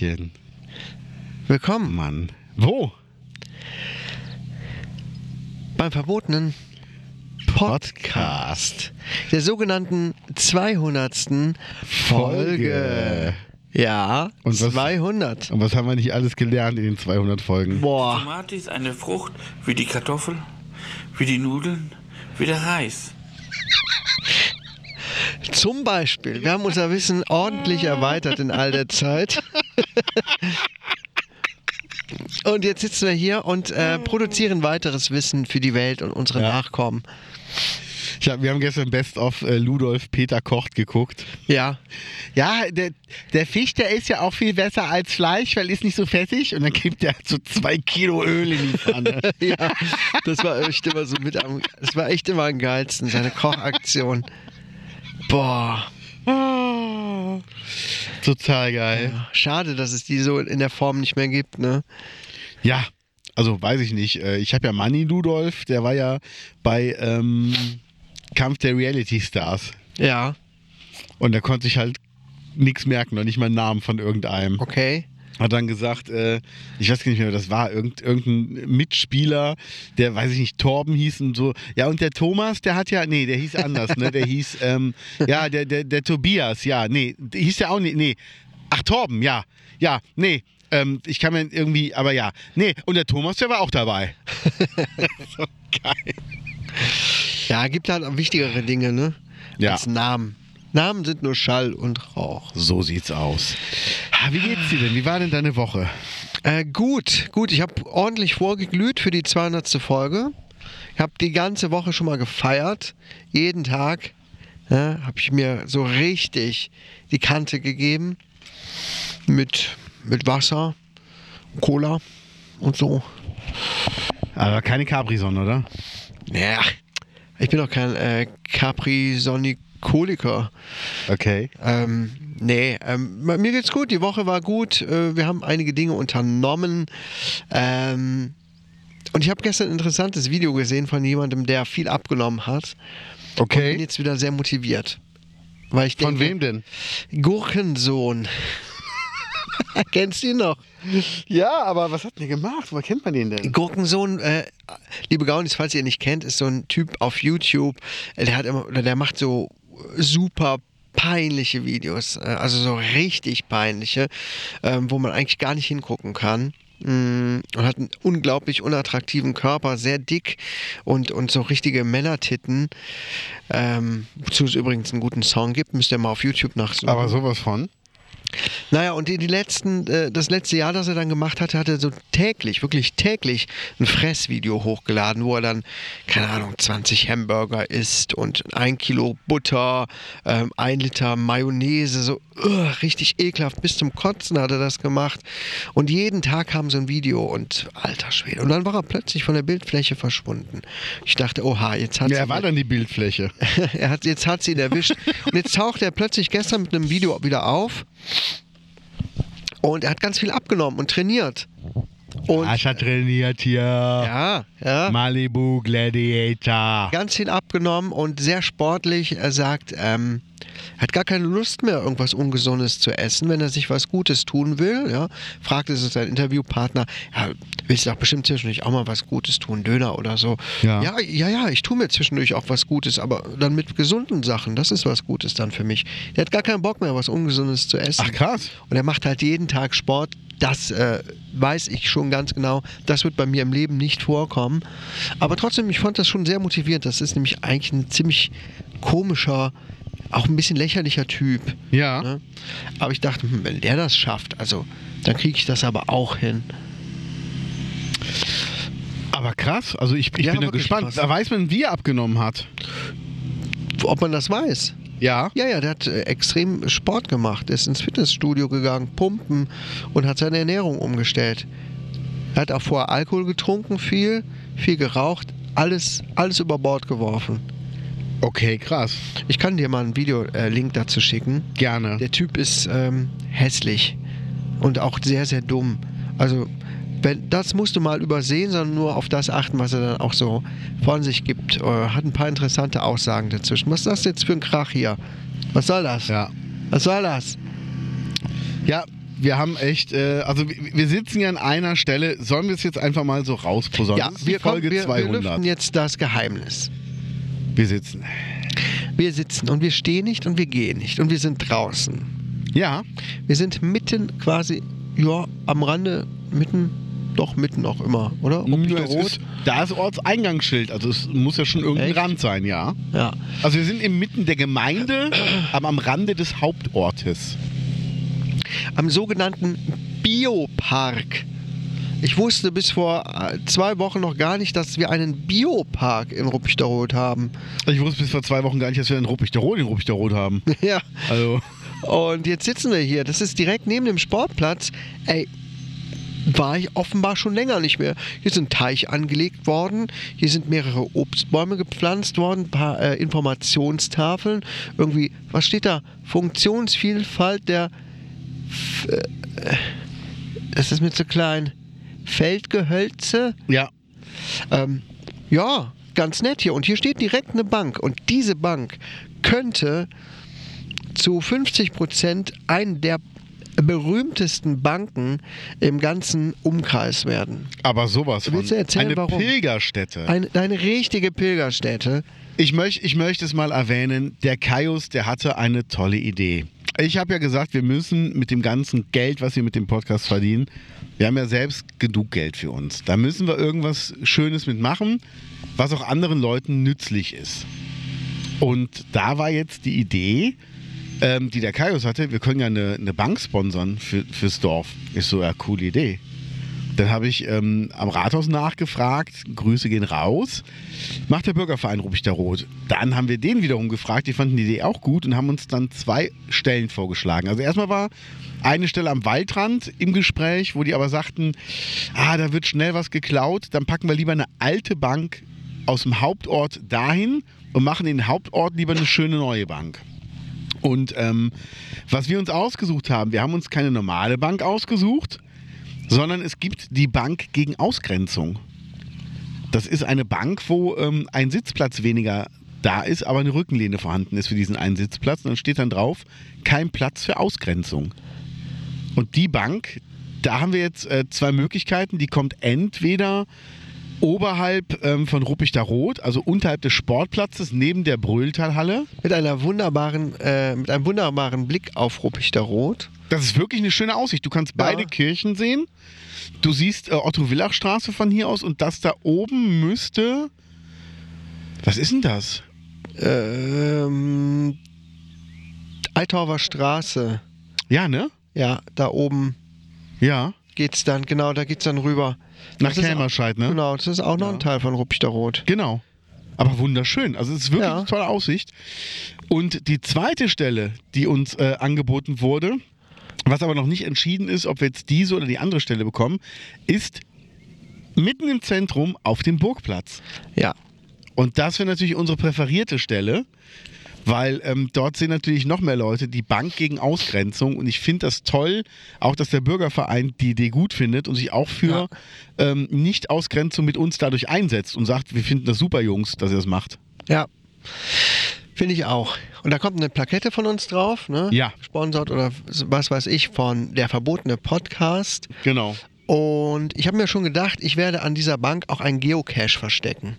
Hallöchen. Willkommen Mann. Wo? beim verbotenen Podcast. Der sogenannten 200. Folge. Ja, Und was- 200. Und was haben wir nicht alles gelernt in den 200 Folgen? Boah, Tomate ist eine Frucht wie die Kartoffel, wie die Nudeln, wie der Reis. Zum Beispiel. Wir haben unser Wissen ordentlich erweitert in all der Zeit. Und jetzt sitzen wir hier und äh, produzieren weiteres Wissen für die Welt und unsere Ja. Nachkommen. Ich hab, wir haben gestern Best of äh, Ludolf Peter Kocht geguckt. Ja, Ja, der, der Fisch, der ist ja auch viel besser als Fleisch, weil ist nicht so fettig. Und dann gibt er so zwei Kilo Öl in die Pfanne. ja, das war echt immer so mit am, das war echt immer am geilsten, seine Kochaktion. Boah, Total geil. schade, dass es die so in der Form nicht mehr gibt, ne? Ja, also weiß ich nicht. Äh, Ich habe ja Manny Ludolf, der war ja bei ähm, Kampf der Reality Stars. Ja, Und da konnte ich halt nichts merken, noch nicht mal einen Namen von irgendeinem. okay. Hat dann gesagt, äh, ich weiß gar nicht mehr, wer das war, irgend, irgendein Mitspieler, der, weiß ich nicht, Torben hieß und so. Ja, und der Thomas, der hat ja, nee, der hieß anders, ne? Der hieß, ähm, ja, der, der, der Tobias, ja, nee, der hieß ja auch nicht, nee. Ach, Torben, ja, ja, nee. Ähm, ich kann mir irgendwie, aber ja. Nee, und der Thomas, der war auch dabei. so geil. Ja, gibt halt wichtigere Dinge, ne? Ja. Als Namen. Namen sind nur Schall und Rauch. So sieht's aus. Wie geht's dir denn? Wie war denn deine Woche? Äh, gut, gut. Ich habe ordentlich vorgeglüht für die 200. Folge. Ich habe die ganze Woche schon mal gefeiert. Jeden Tag ja, habe ich mir so richtig die Kante gegeben. Mit, mit Wasser, Cola und so. Aber keine Capri-Sonne, oder? Naja, ich bin doch kein äh, Capri-Sonikoliker. Okay. Ähm, nee, ähm, mir geht's gut. Die Woche war gut. Äh, wir haben einige Dinge unternommen. Ähm, und ich habe gestern ein interessantes Video gesehen von jemandem, der viel abgenommen hat. Und bin Okay. jetzt wieder sehr motiviert. Weil ich Von denke, wem denn? Gurkensohn. Kennst du ihn noch? Ja, aber was hat der gemacht? Woher kennt man den denn? Gurkensohn, äh, liebe Gaunis, falls ihr ihn nicht kennt, ist so ein Typ auf YouTube. äh, Der hat immer, oder der macht so super peinliche Videos, äh, also so richtig peinliche, ähm, wo man eigentlich gar nicht hingucken kann. Mm, Und hat einen unglaublich unattraktiven Körper, sehr dick und, und so richtige Männertitten. Ähm, wozu es übrigens einen guten Song gibt, müsst ihr mal auf YouTube nachsuchen. Aber sowas von. Naja, und die, die letzten, äh, das letzte Jahr, das er dann gemacht hatte, hat er so täglich, wirklich täglich ein Fressvideo hochgeladen, wo er dann, keine Ahnung, 20 Hamburger isst und ein Kilo Butter, ähm, ein Liter Mayonnaise, so uh, richtig ekelhaft, bis zum Kotzen hat er das gemacht. Und jeden Tag kam so ein Video und alter Schwede. Und dann war er plötzlich von der Bildfläche verschwunden. Ich dachte, oha, jetzt hat Ja, sie er war dann die Bildfläche. er hat, jetzt hat sie ihn erwischt. Und jetzt taucht er plötzlich gestern mit einem Video wieder auf. Und er hat ganz viel abgenommen und trainiert. Und Ascha trainiert hier. ja, ja. Malibu Gladiator. Ganz viel abgenommen und sehr sportlich. Er sagt, ähm, Er hat gar keine Lust mehr, irgendwas Ungesundes zu essen, wenn er sich was Gutes tun will. Ja, fragt es sein Interviewpartner, ja, willst du doch bestimmt zwischendurch auch mal was Gutes tun, Döner oder so. Ja. ja, ja, ja, ich tue mir zwischendurch auch was Gutes, aber dann mit gesunden Sachen, das ist was Gutes dann für mich. Der hat gar keinen Bock mehr, was Ungesundes zu essen. Ach krass. Und er macht halt jeden Tag Sport. Das äh, weiß ich schon ganz genau. Das wird bei mir im Leben nicht vorkommen. Aber trotzdem, ich fand das schon sehr motivierend. Das ist nämlich eigentlich ein ziemlich komischer, auch ein bisschen lächerlicher Typ. Ja. Ne? Aber ich dachte, hm, wenn der das schafft, also dann kriege ich das aber auch hin. Aber krass. Also ich, ich Ja, bin ja gespannt. krass. Da weiß man, wie er abgenommen hat. Ob man das weiß. Ja. Ja, ja, der hat äh, extrem Sport gemacht. Ist ins Fitnessstudio gegangen, pumpen und hat seine Ernährung umgestellt. Er hat auch vorher Alkohol getrunken, viel, viel geraucht, alles, alles über Bord geworfen. Okay, krass. Ich kann dir mal einen Video-Link dazu schicken. Gerne. Der Typ ist ähm, hässlich und auch sehr, sehr dumm. Also, wenn, das musst du mal übersehen, sondern nur auf das achten, was er dann auch so von sich gibt. Äh, hat ein paar interessante Aussagen dazwischen. Was ist das jetzt für ein Krach hier? Was soll das? Ja. Was soll das? Ja, wir haben echt, äh, also wir, wir sitzen ja an einer Stelle. Sollen wir es jetzt einfach mal so rausposaunen? Ja, wir, kommen, Folge wir, wir 200. lüften jetzt das Geheimnis. Wir sitzen. Wir sitzen und wir stehen nicht und wir gehen nicht und wir sind draußen. Ja, Wir sind mitten quasi, ja, am Rande, mitten, doch mitten auch immer, oder? Es Rot. ist, da ist Ortseingangsschild, also es muss ja schon irgendein Echt? Rand sein, ja. Ja. Also wir sind inmitten der Gemeinde, aber am Rande des Hauptortes. Am sogenannten Biopark. Ich wusste bis vor äh, zwei Wochen noch gar nicht, dass wir einen Biopark in Ruppichteroth haben. Ich wusste bis vor zwei Wochen gar nicht, dass wir einen Ruppichteroth in Ruppichteroth haben. ja. Also, Und jetzt sitzen wir hier. Das ist direkt neben dem Sportplatz. Ey, war ich offenbar schon länger nicht mehr. Hier ist ein Teich angelegt worden. Hier sind mehrere Obstbäume gepflanzt worden. Ein paar äh, Informationstafeln. Irgendwie, was steht da? Funktionsvielfalt der. F äh, das ist mir zu klein. Feldgehölze. ja, Ähm, ja, ganz nett hier. Und hier steht direkt eine Bank. Und diese Bank könnte zu 50 Prozent eine der berühmtesten Banken im ganzen Umkreis werden. aber sowas von. Willst du erzählen, Eine warum? Pilgerstätte. Eine, eine richtige Pilgerstätte. Ich, möcht, ich möchte es mal erwähnen, der Kaius, der hatte eine tolle Idee. Ich habe ja gesagt, wir müssen mit dem ganzen Geld, was wir mit dem Podcast verdienen, wir haben ja selbst genug Geld für uns. Da müssen wir irgendwas Schönes mitmachen, was auch anderen Leuten nützlich ist. Und da war jetzt die Idee, ähm, die der Kaius hatte, wir können ja eine, eine Bank sponsern für, fürs Dorf. Ist so, ja, coole Idee. Dann habe ich ähm, am Rathaus nachgefragt, Grüße gehen raus. Macht der Bürgerverein Ruppichter Rot. Dann haben wir den wiederum gefragt, die fanden die Idee auch gut und haben uns dann zwei Stellen vorgeschlagen. Also erstmal war eine Stelle am Waldrand im Gespräch, wo die aber sagten, ah, da wird schnell was geklaut, dann packen wir lieber eine alte Bank aus dem Hauptort dahin und machen den Hauptort lieber eine schöne neue Bank. Und ähm, was wir uns ausgesucht haben, wir haben uns keine normale Bank ausgesucht, sondern es gibt die Bank gegen Ausgrenzung. Das ist eine Bank, wo ähm, ein Sitzplatz weniger da ist, aber eine Rückenlehne vorhanden ist für diesen einen Sitzplatz. Und dann steht dann drauf, kein Platz für Ausgrenzung. Und die Bank, da haben wir jetzt äh, zwei Möglichkeiten. Die kommt entweder oberhalb ähm, von Ruppichter Rot, also unterhalb des Sportplatzes, neben der Brühltalhalle. Mit einer wunderbaren, äh, mit einem wunderbaren Blick auf Ruppichter Rot. Das ist wirklich eine schöne Aussicht. Du kannst beide Ja. Kirchen sehen. Du siehst äh, Otto-Villach-Straße von hier aus und das da oben müsste. Was ist denn das? Ähm, Eitorfer Straße. Ja, ne? Ja, da oben Ja. geht's dann, genau, da geht's dann rüber. Nach Das auch- ne? Genau, das ist auch noch Ja. ein Teil von Ruppichter Rot. Genau. Aber wunderschön. Also es ist wirklich Ja. eine tolle Aussicht. Und die zweite Stelle, die uns äh, angeboten wurde, was aber noch nicht entschieden ist, ob wir jetzt diese oder die andere Stelle bekommen, ist mitten im Zentrum auf dem Burgplatz. Ja. Und das wäre natürlich unsere präferierte Stelle, weil ähm, dort sehen natürlich noch mehr Leute die Bank gegen Ausgrenzung. Und ich finde das toll, auch dass der Bürgerverein die Idee gut findet und sich auch für ähm, Nicht-Ausgrenzung mit uns dadurch einsetzt und sagt, wir finden das super, Jungs, dass ihr das macht. Ja. Finde ich auch. Und da kommt eine Plakette von uns drauf, ne? Ja. Sponsort oder was weiß ich von der verbotene Podcast. Genau. Und ich habe mir schon gedacht, ich werde an dieser Bank auch einen Geocache verstecken.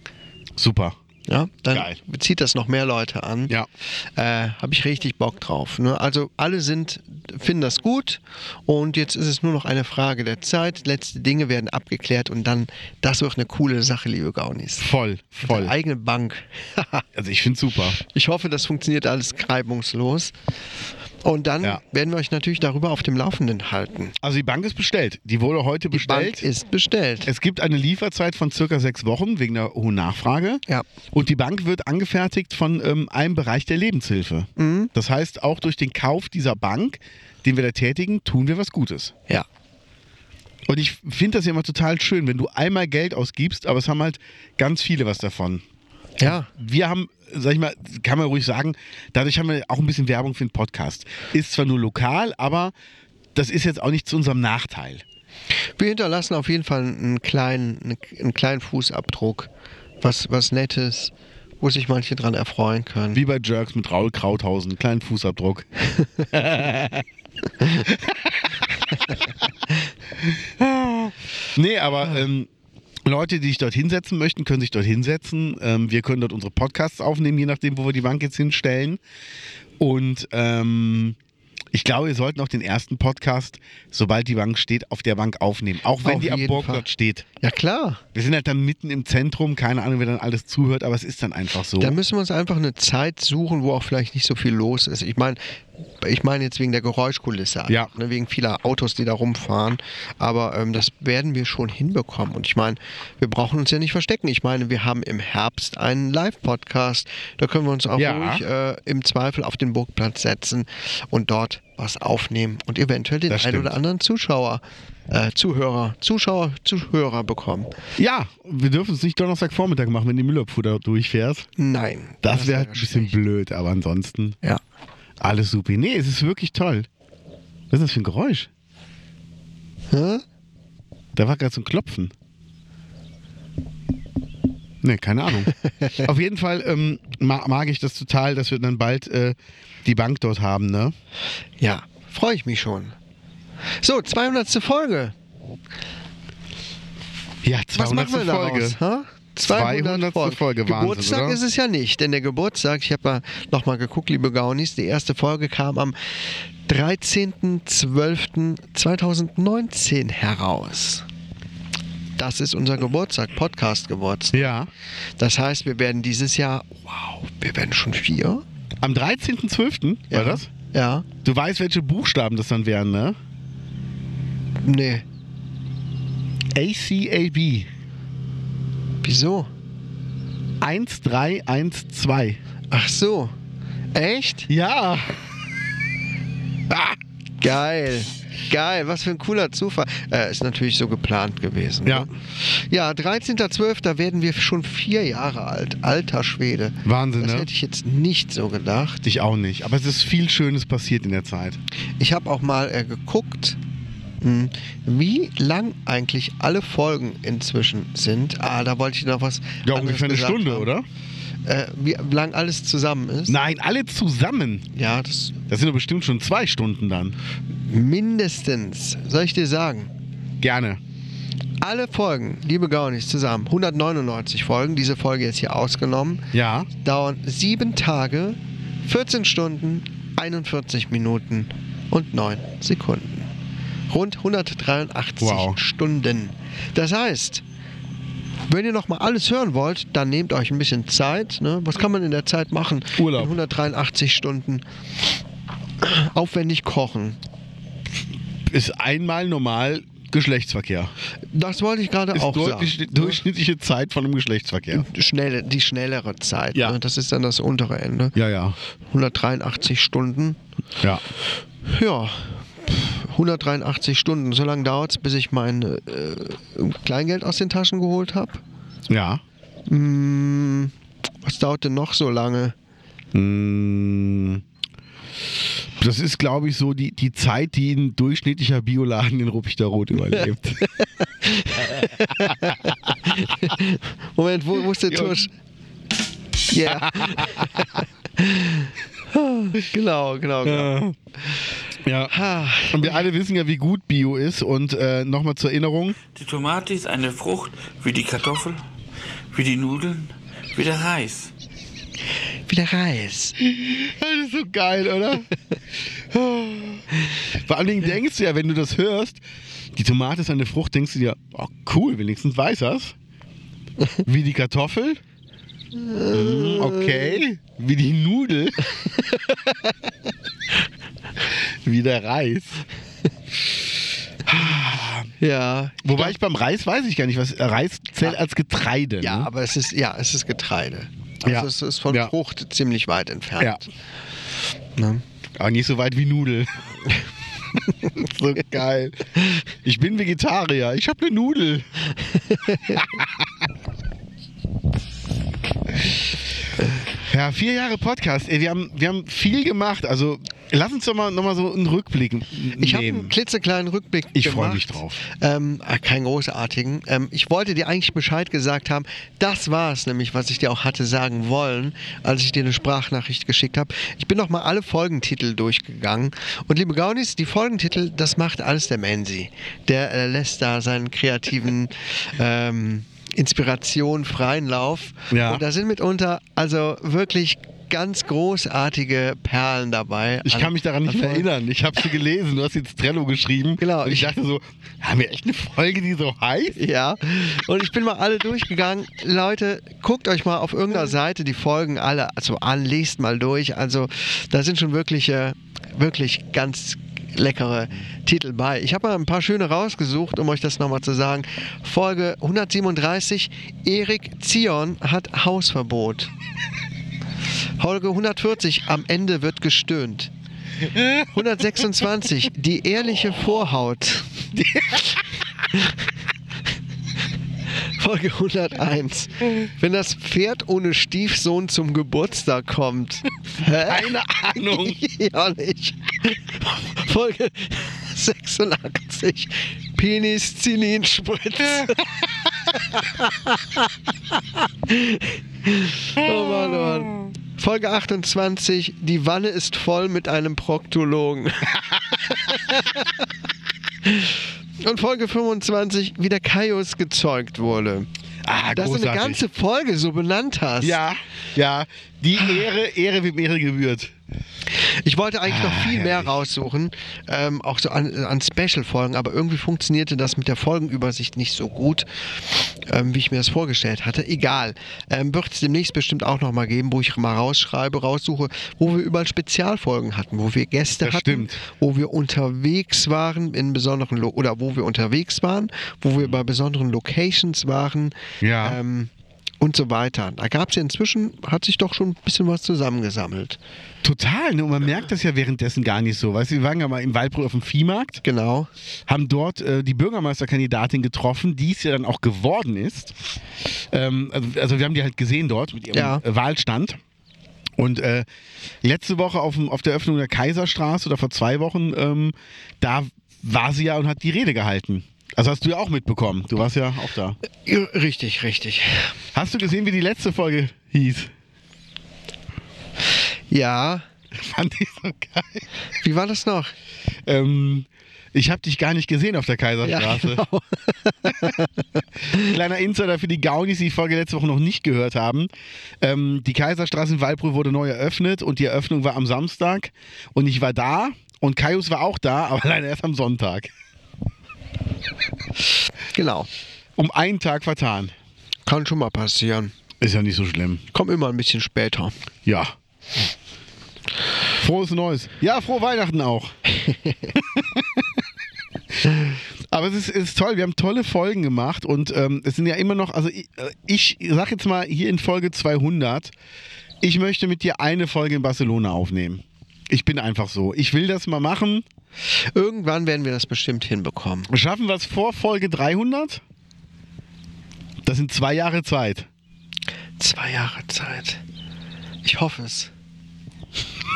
Super. Ja, dann Geil. zieht das noch mehr Leute an. Ja. Äh, Habe ich richtig Bock drauf. Ne? Also alle sind, finden das gut und jetzt ist es nur noch eine Frage der Zeit. Letzte Dinge werden abgeklärt und dann, das wird eine coole Sache, liebe Gaunis. Voll, voll. Eine eigene Bank. Also ich finde super. ich hoffe, das funktioniert alles reibungslos. Und dann Ja. werden wir euch natürlich darüber auf dem Laufenden halten. Also die Bank ist bestellt. Die wurde heute Die bestellt. Bank ist bestellt. es gibt eine Lieferzeit von circa sechs Wochen wegen der hohen Nachfrage. Ja. Und die Bank wird angefertigt von ähm, einem Bereich der Lebenshilfe. Mhm. Das heißt, auch durch den Kauf dieser Bank, den wir da tätigen, tun wir was Gutes. Ja. Und ich finde das ja immer total schön, wenn du einmal Geld ausgibst, aber es haben halt ganz viele was davon. Ja. Wir haben, sag ich mal, kann man ruhig sagen, dadurch haben wir auch ein bisschen Werbung für den Podcast. Ist zwar nur lokal, aber das ist jetzt auch nicht zu unserem Nachteil. Wir hinterlassen auf jeden Fall einen kleinen, einen kleinen Fußabdruck. Was, was Nettes, wo sich manche dran erfreuen können. Wie bei Jerks mit Raul Krauthausen, kleinen Fußabdruck. nee, aber ähm, Leute, die sich dort hinsetzen möchten, können sich dort hinsetzen. Ähm, wir können dort unsere Podcasts aufnehmen, je nachdem, wo wir die Bank jetzt hinstellen. Und ähm, ich glaube, wir sollten auch den ersten Podcast, sobald die Bank steht, auf der Bank aufnehmen. Auch wenn Auf die am Burgplatz steht. Ja klar. Wir sind halt dann mitten im Zentrum, keine Ahnung, wer dann alles zuhört, aber es ist dann einfach so. Da müssen wir uns einfach eine Zeit suchen, wo auch vielleicht nicht so viel los ist. Ich meine, ich meine jetzt wegen der Geräuschkulisse, Ja. ne, wegen vieler Autos, die da rumfahren. Aber ähm, das werden wir schon hinbekommen. Und ich meine, wir brauchen uns ja nicht verstecken. Ich meine, wir haben im Herbst einen Live-Podcast. Da können wir uns auch Ja. ruhig äh, im Zweifel auf den Burgplatz setzen und dort was aufnehmen und eventuell den Das einen stimmt. oder anderen Zuschauer, äh, Zuhörer, Zuschauer, Zuhörer bekommen. Ja, wir dürfen es nicht Donnerstagvormittag machen, wenn die Müllabfuhr da durchfährt. Nein. Das, wäre wär ein bisschen schlecht. blöd, aber ansonsten Ja. Alles super. Nee, es ist wirklich toll. Was ist das für ein Geräusch? Hä? Da war gerade so ein Klopfen. Nee, keine Ahnung. Auf jeden Fall ähm, ma mag ich das total, dass wir dann bald äh, die Bank dort haben, ne? Ja, freue ich mich schon. So, 200. Folge. Ja, Was 200. machen wir Folge. daraus? Ha? 200. Folge, Wahnsinn, Geburtstag oder? ist es ja nicht, denn der Geburtstag, ich habe mal nochmal geguckt, liebe Gaunis, die erste Folge kam am 13.12.2019 heraus. Das ist unser Geburtstag, Podcast-Geburtstag. Ja. Das heißt, wir werden dieses Jahr, wow, wir werden schon vier. Am 13.12. Ja. war das? Ja, Du weißt, welche Buchstaben das dann wären, ne? nee, ACAB. Wieso? 1312. Ach so, echt? Ja. Ah. Geil. Geil, was für ein cooler Zufall. Äh, ist natürlich so geplant gewesen. Ja. Ne? Ja, 13.12. werden wir schon vier Jahre alt. Alter Schwede. Wahnsinn, Das ne? hätte ich jetzt nicht so gedacht. Ich auch nicht. Aber es ist viel Schönes passiert in der Zeit. Ich habe auch mal äh, geguckt, wie lang eigentlich alle Folgen inzwischen sind. Ah, da wollte ich noch was. Ja, ungefähr eine Stunde, haben. oder? Äh, wie lang alles zusammen ist. Nein, alle zusammen. Ja, das Das sind doch bestimmt schon zwei Stunden dann. mindestens. Soll ich dir sagen? Gerne. Alle Folgen, liebe Gaunis, zusammen, 199 Folgen, diese Folge jetzt hier ausgenommen, Ja. dauern sieben Tage, 14 Stunden, 41 Minuten und 9 Sekunden. Rund 183 Wow. Stunden. Das heißt, wenn ihr noch mal alles hören wollt, dann nehmt euch ein bisschen Zeit. Ne? Was kann man in der Zeit machen? Urlaub. In 183 Stunden aufwendig kochen. Ist einmal normal Geschlechtsverkehr. Das wollte ich gerade auch deutlich, sagen. durchschnittliche Zeit von einem Geschlechtsverkehr. Schnelle, die schnellere Zeit. Ja. Ne? Das ist dann das untere Ende. Ja, ja. 183 Stunden. Ja. Ja, 183 Stunden. So lange dauert es, bis ich mein äh, Kleingeld aus den Taschen geholt habe. Ja. Hm, was dauert denn noch so lange? Mm. Das ist, glaube ich, so die, die Zeit, die ein durchschnittlicher Bioladen in Ruppichteroth überlebt. Moment, wo, wo ist der. Tusch? Ja. genau, genau, genau. Ja. Und wir alle wissen ja, wie gut Bio ist. Und äh, nochmal zur Erinnerung. Die Tomate ist eine Frucht wie die Kartoffel, wie die Nudeln, wie der Reis. Wieder Reis. Das ist so geil, oder? Vor allen Dingen denkst du ja, wenn du das hörst, die Tomate ist eine Frucht, denkst du dir, oh cool, wenigstens weiß das. Wie die Kartoffel. Okay. Wie die Nudel. Wie der Reis. Ja. Wobei ich beim Reis weiß ich gar nicht, was Reis zählt als Getreide. Ja, ne? aber es ist, ja, es ist Getreide. Also Ja. es ist von Ja. Frucht ziemlich weit Ja. entfernt. Ne? Aber nicht so weit wie Nudel. so geil. Ich bin Vegetarier. Ich habe eine Nudel. ja, vier Jahre Podcast. Ey, wir, haben, wir haben viel gemacht. Also lass uns doch mal nochmal so einen Rückblick n- Ich habe nehmen. einen klitzekleinen Rückblick Ich gemacht. freu mich drauf. Ähm, äh, keinen großartigen. Ähm, ich wollte dir eigentlich Bescheid gesagt haben. Das war es nämlich, was ich dir auch hatte sagen wollen, als ich dir eine Sprachnachricht geschickt habe. Ich bin noch mal alle Folgentitel durchgegangen. Und liebe Gaunis, die Folgentitel, das macht alles der Menzi. Der äh, lässt da seinen kreativen ähm, Inspiration freien Lauf. Ja. Und da sind mitunter also wirklich ganz großartige Perlen dabei. Ich an- kann mich daran nicht mehr erinnern. Ich habe sie gelesen. Du hast jetzt Trello geschrieben. Genau, Und ich dachte so, haben wir echt eine Folge, die so heißt? Ja, und ich bin mal alle durchgegangen. Leute, guckt euch mal auf irgendeiner Seite die Folgen alle also an, lest mal durch. Also da sind schon wirklich, wirklich ganz leckere Titel bei. Ich habe mal ein paar schöne rausgesucht, um euch das nochmal zu sagen. Folge 137, Erik Zion hat Hausverbot. Folge 140, am Ende wird gestöhnt. 126, die ehrliche Vorhaut. Folge 101. Wenn das Pferd ohne Stiefsohn zum Geburtstag kommt. Hä? Keine Ahnung. ja nicht. Folge 86. Penicillinspritz. oh Mann, oh Mann. Folge 28. Die Wanne ist voll mit einem Proktologen. Und Folge 25, wie der Kaius gezeugt wurde. Ah, Dass du eine großartig. ganze Folge so benannt hast. Ja, ja. Die Ehre, Ehre wem Ehre gebührt. Ich wollte eigentlich noch Ah, viel mehr raussuchen, ähm, auch so an, an Special-Folgen, aber irgendwie funktionierte das mit der Folgenübersicht nicht so gut, ähm, wie ich mir das vorgestellt hatte. Egal. Ähm, Wird es demnächst bestimmt auch nochmal geben, wo ich mal rausschreibe, raussuche, wo wir überall Spezialfolgen hatten, wo wir Gäste Das hatten, stimmt. wo wir unterwegs waren in besonderen Lo oder wo wir unterwegs waren, wo wir bei besonderen Locations waren. Ja. Ähm, und so weiter. Da gab es ja inzwischen, hat sich doch schon ein bisschen was zusammengesammelt. Total, ne? Und man merkt das ja währenddessen gar nicht so. Weißt du, wir waren ja mal in Waldbrück auf dem Viehmarkt, Genau. haben dort äh, die Bürgermeisterkandidatin getroffen, die es ja dann auch geworden ist. Ähm, also, also wir haben die halt gesehen dort mit ihrem Ja. Wahlstand. Und äh, letzte Woche auf, dem, auf der Öffnung der Kaiserstraße oder vor zwei Wochen, ähm, da war sie ja und hat die Rede gehalten. Also hast du ja auch mitbekommen. Du warst ja auch da. Ja, Richtig, richtig. Hast du gesehen, wie die letzte Folge hieß? Ja. Fand ich so geil. Wie war das noch? Ähm, ich habe dich gar nicht gesehen auf der Kaiserstraße. genau. Kleiner Insider für die Gaunis, die die Folge letzte Woche noch nicht gehört haben. Ähm, die Kaiserstraße in Waldbrück wurde neu eröffnet und die Eröffnung war am Samstag. Und ich war da und Kaius war auch da, aber leider erst am Sonntag. Genau. Um einen Tag vertan. Kann schon mal passieren. Ist ja nicht so schlimm. Komm immer ein bisschen später. Ja. Frohes Neues. Ja, frohe Weihnachten auch. Aber es ist, es ist toll, wir haben tolle Folgen gemacht und ähm, es sind ja immer noch, also ich, äh, ich sag jetzt mal hier in Folge 200, ich möchte mit dir eine Folge in Barcelona aufnehmen. Ich bin einfach so. Ich will das mal machen. Irgendwann werden wir das bestimmt hinbekommen. Schaffen wir es vor Folge 300? Das sind zwei Jahre Zeit. Zwei Jahre Zeit. Ich hoffe es.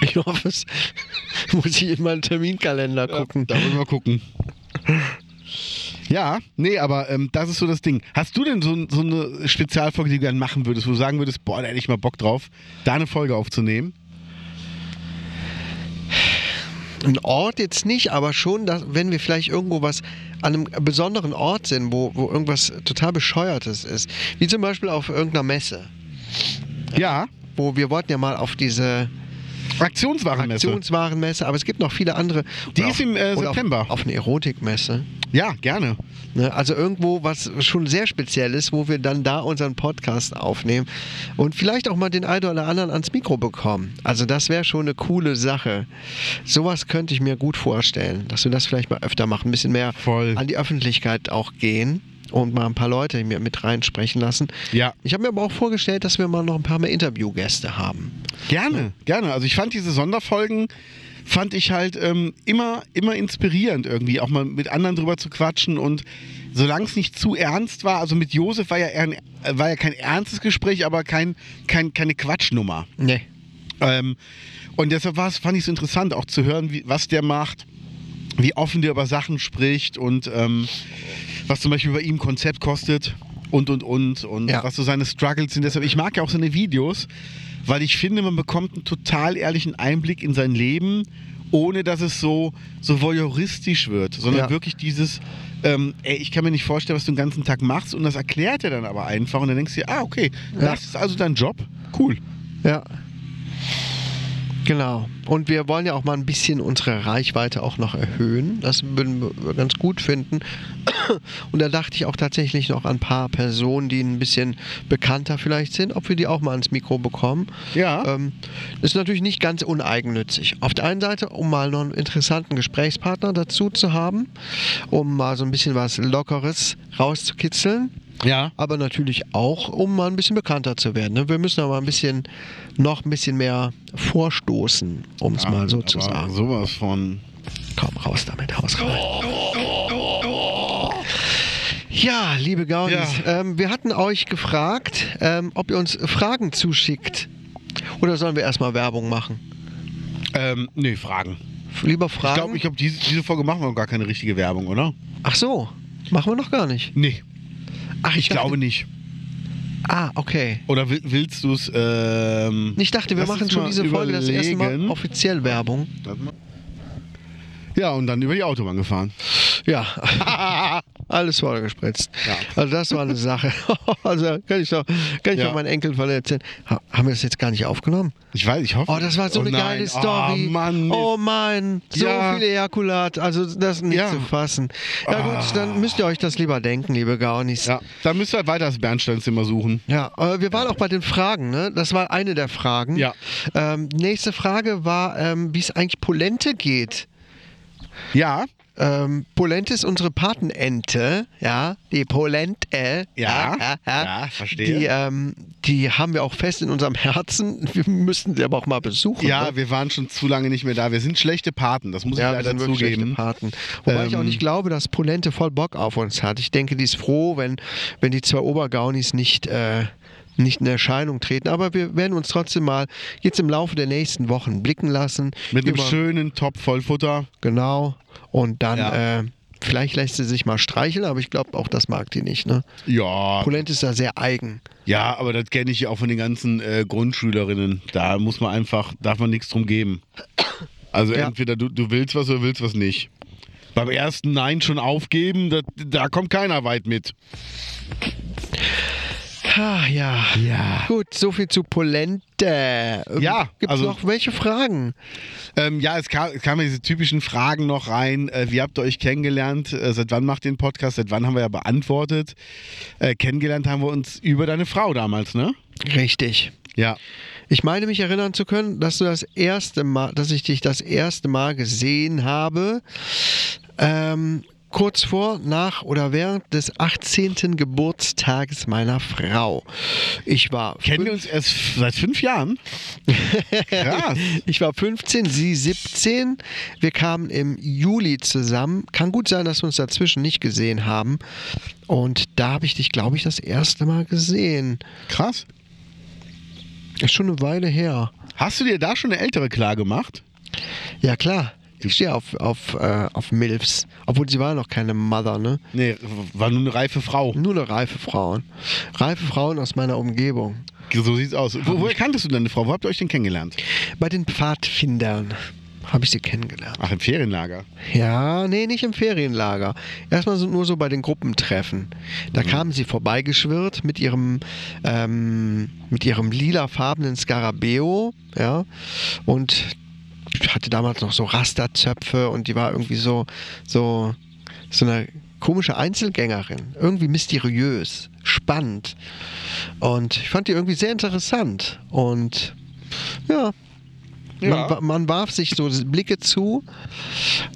Ich hoffe es. Muss ich in meinen Terminkalender gucken. Da wollen wir gucken. Ja, nee, aber ähm, das ist so das Ding. Hast du denn so, so eine Spezialfolge, die du gerne machen würdest, wo du sagen würdest, boah, da hätte ich mal Bock drauf, da eine Folge aufzunehmen? Ein Ort jetzt nicht, aber schon, dass, wenn wir vielleicht irgendwo was an einem besonderen Ort sind, wo, wo irgendwas total Bescheuertes ist. Wie zum Beispiel auf irgendeiner Messe. Ja, Wo wir wollten ja mal auf diese Aktionswarenmesse. Aktionswarenmesse, aber es gibt noch viele andere. Die Oder ist im, äh, September. Auf, auf eine Erotikmesse. Ja, gerne. Ne? Also irgendwo, was schon sehr speziell ist, wo wir dann da unseren Podcast aufnehmen und vielleicht auch mal den einen oder anderen ans Mikro bekommen. Also das wäre schon eine coole Sache. Sowas könnte ich mir gut vorstellen, dass wir das vielleicht mal öfter machen, ein bisschen mehr Voll. an die Öffentlichkeit auch gehen und mal ein paar Leute mir mit reinsprechen lassen. Ja. Ich habe mir aber auch vorgestellt, dass wir mal noch ein paar mehr Interviewgäste haben. Gerne, gerne. Also ich fand diese Sonderfolgen, fand ich halt ähm, immer, immer inspirierend irgendwie, auch mal mit anderen drüber zu quatschen und solange es nicht zu ernst war, also mit Josef war ja, eher äh, war ja kein ernstes Gespräch, aber kein, kein, keine Quatschnummer. Nee. Ähm, und deshalb fand ich es interessant, auch zu hören, wie, was der macht, wie offen der über Sachen spricht und ähm, was zum Beispiel bei ihm Konzept kostet und und und und Ja. was so seine Struggles sind. Deshalb, ich mag ja auch seine Videos, weil ich finde, man bekommt einen total ehrlichen Einblick in sein Leben, ohne dass es so, so voyeuristisch wird, sondern Ja. wirklich dieses, ähm, ey, ich kann mir nicht vorstellen, was du den ganzen Tag machst und das erklärt er dann aber einfach und dann denkst du dir, ah, okay, Ja. das ist also dein Job, cool. Ja. Genau. Und wir wollen ja auch mal ein bisschen unsere Reichweite auch noch erhöhen. Das würden wir ganz gut finden. Und da dachte ich auch tatsächlich noch an ein paar Personen, die ein bisschen bekannter vielleicht sind, ob wir die auch mal ans Mikro bekommen. Ja. Ähm, ist natürlich nicht ganz uneigennützig. Auf der einen Seite, um mal noch einen interessanten Gesprächspartner dazu zu haben, um mal so ein bisschen was Lockeres rauszukitzeln Ja. aber natürlich auch, um mal ein bisschen bekannter zu werden. ne? Wir müssen aber ein bisschen, noch ein bisschen mehr vorstoßen, um es mal so zu sagen. Sowas von. Komm, raus damit, haus rein. Ja, liebe Gaunis, ähm, wir hatten euch gefragt, ähm, ob ihr uns Fragen zuschickt. Oder sollen wir erstmal Werbung machen? Ähm, nee, Fragen. Lieber Ich Fragen? glaube, ich glaub, diese, diese Folge machen wir gar keine richtige Werbung, oder? Ach so, machen wir noch gar nicht. Nee, Ach, ich glaube nicht. Ah, okay. Oder will, willst du es. Ähm, Ich dachte, wir machen schon diese Folge das erste Mal überlegen. offiziell Werbung. Ja, und dann über die Autobahn gefahren. Ja, alles vollgespritzt. Ja. Also das war eine Sache. Also kann ich doch, kann ich Ja. doch meinen Enkel erzählen. Ha, haben wir das jetzt gar nicht aufgenommen? Ich weiß, ich hoffe. Oh, das war so oh eine nein. geile Story. Oh Mann. Oh Mann, so Ja. viel Ejakulat. Also das ist nicht Ja. Ah. zu fassen. Ja gut, dann müsst ihr euch das lieber denken, liebe Gaunis. ja, da müsst ihr halt weiter das Bernsteinzimmer suchen. Ja, wir waren auch bei den Fragen, ne? Das war eine der Fragen. Ja. Ähm, nächste Frage war, ähm, wie es eigentlich Polente geht. Ja, Ähm, Polente ist unsere Patenente, ja, die Polente. Ja, ja, verstehe. Die, ähm, die haben wir auch fest in unserem Herzen. Wir müssten sie aber auch mal besuchen. ja, ne? wir waren schon zu lange nicht mehr da. Wir sind schlechte Paten, das muss ja, ich wir leider sind wirklich schlechte zugeben. Paten. Wobei ich auch Ähm, nicht glaube, dass Polente voll Bock auf uns hat. Ich denke, die ist froh, wenn, wenn die zwei Obergaunis nicht, äh, nicht in Erscheinung treten. Aber wir werden uns trotzdem mal jetzt im Laufe der nächsten Wochen blicken lassen. Mit einem schönen Topf voll Futter. Genau. Und dann, Ja. äh, vielleicht lässt sie sich mal streicheln, aber ich glaube, auch das mag die nicht. Ne? Ja, Polente ist da sehr eigen. ja, aber das kenne ich ja auch von den ganzen äh, Grundschülerinnen. Da muss man einfach, darf man nichts drum geben. Also Ja. entweder du, du willst was oder willst was nicht. Beim ersten Nein schon aufgeben, das, da kommt keiner weit mit. Ah, ja. Ja. Gut, so viel zu Polente. Ähm, Ja, Gibt es also- noch welche Fragen? Ähm, ja, es, kam, es kamen diese typischen Fragen noch rein. Äh, wie habt ihr euch kennengelernt? Äh, seit wann macht ihr den Podcast? Seit wann haben wir ja beantwortet? Äh, kennengelernt haben wir uns über deine Frau damals, ne? Richtig. Ja. Ich meine mich erinnern zu können, dass du das erste Mal, dass ich dich das erste Mal gesehen habe. Ähm, kurz vor, nach oder während des 18. Geburtstages meiner Frau. Ich war Kennen wir uns erst seit fünf Jahren? Krass. Ich war 15, sie 17. Wir kamen im Juli zusammen. Kann gut sein, dass wir uns dazwischen nicht gesehen haben. Und da habe ich dich, glaube ich, das erste Mal gesehen. Krass. Ist schon eine Weile her. Hast du dir da schon eine ältere klar gemacht? Ja, klar. Ich stehe auf, auf, äh, auf Milfs. Obwohl sie war noch keine Mother, ne? Nee, war nur eine reife Frau. Nur eine reife Frauen. Reife Frauen aus meiner Umgebung. So sieht's aus. Wo, woher kanntest du deine Frau? Wo habt ihr euch denn kennengelernt? Bei den Pfadfindern habe ich sie kennengelernt. Ach, im Ferienlager. Ja, nee, nicht im Ferienlager. Erstmal so, nur so bei den Gruppentreffen. Da kamen sie vorbeigeschwirrt mit ihrem, ähm, mit ihrem lilafarbenen Scarabeo, ja, und hatte damals noch so Rasterzöpfe und die war irgendwie so, so, so eine komische Einzelgängerin. Irgendwie mysteriös, spannend. Und ich fand die irgendwie sehr interessant. Und ja, Ja. Man, man warf sich so Blicke zu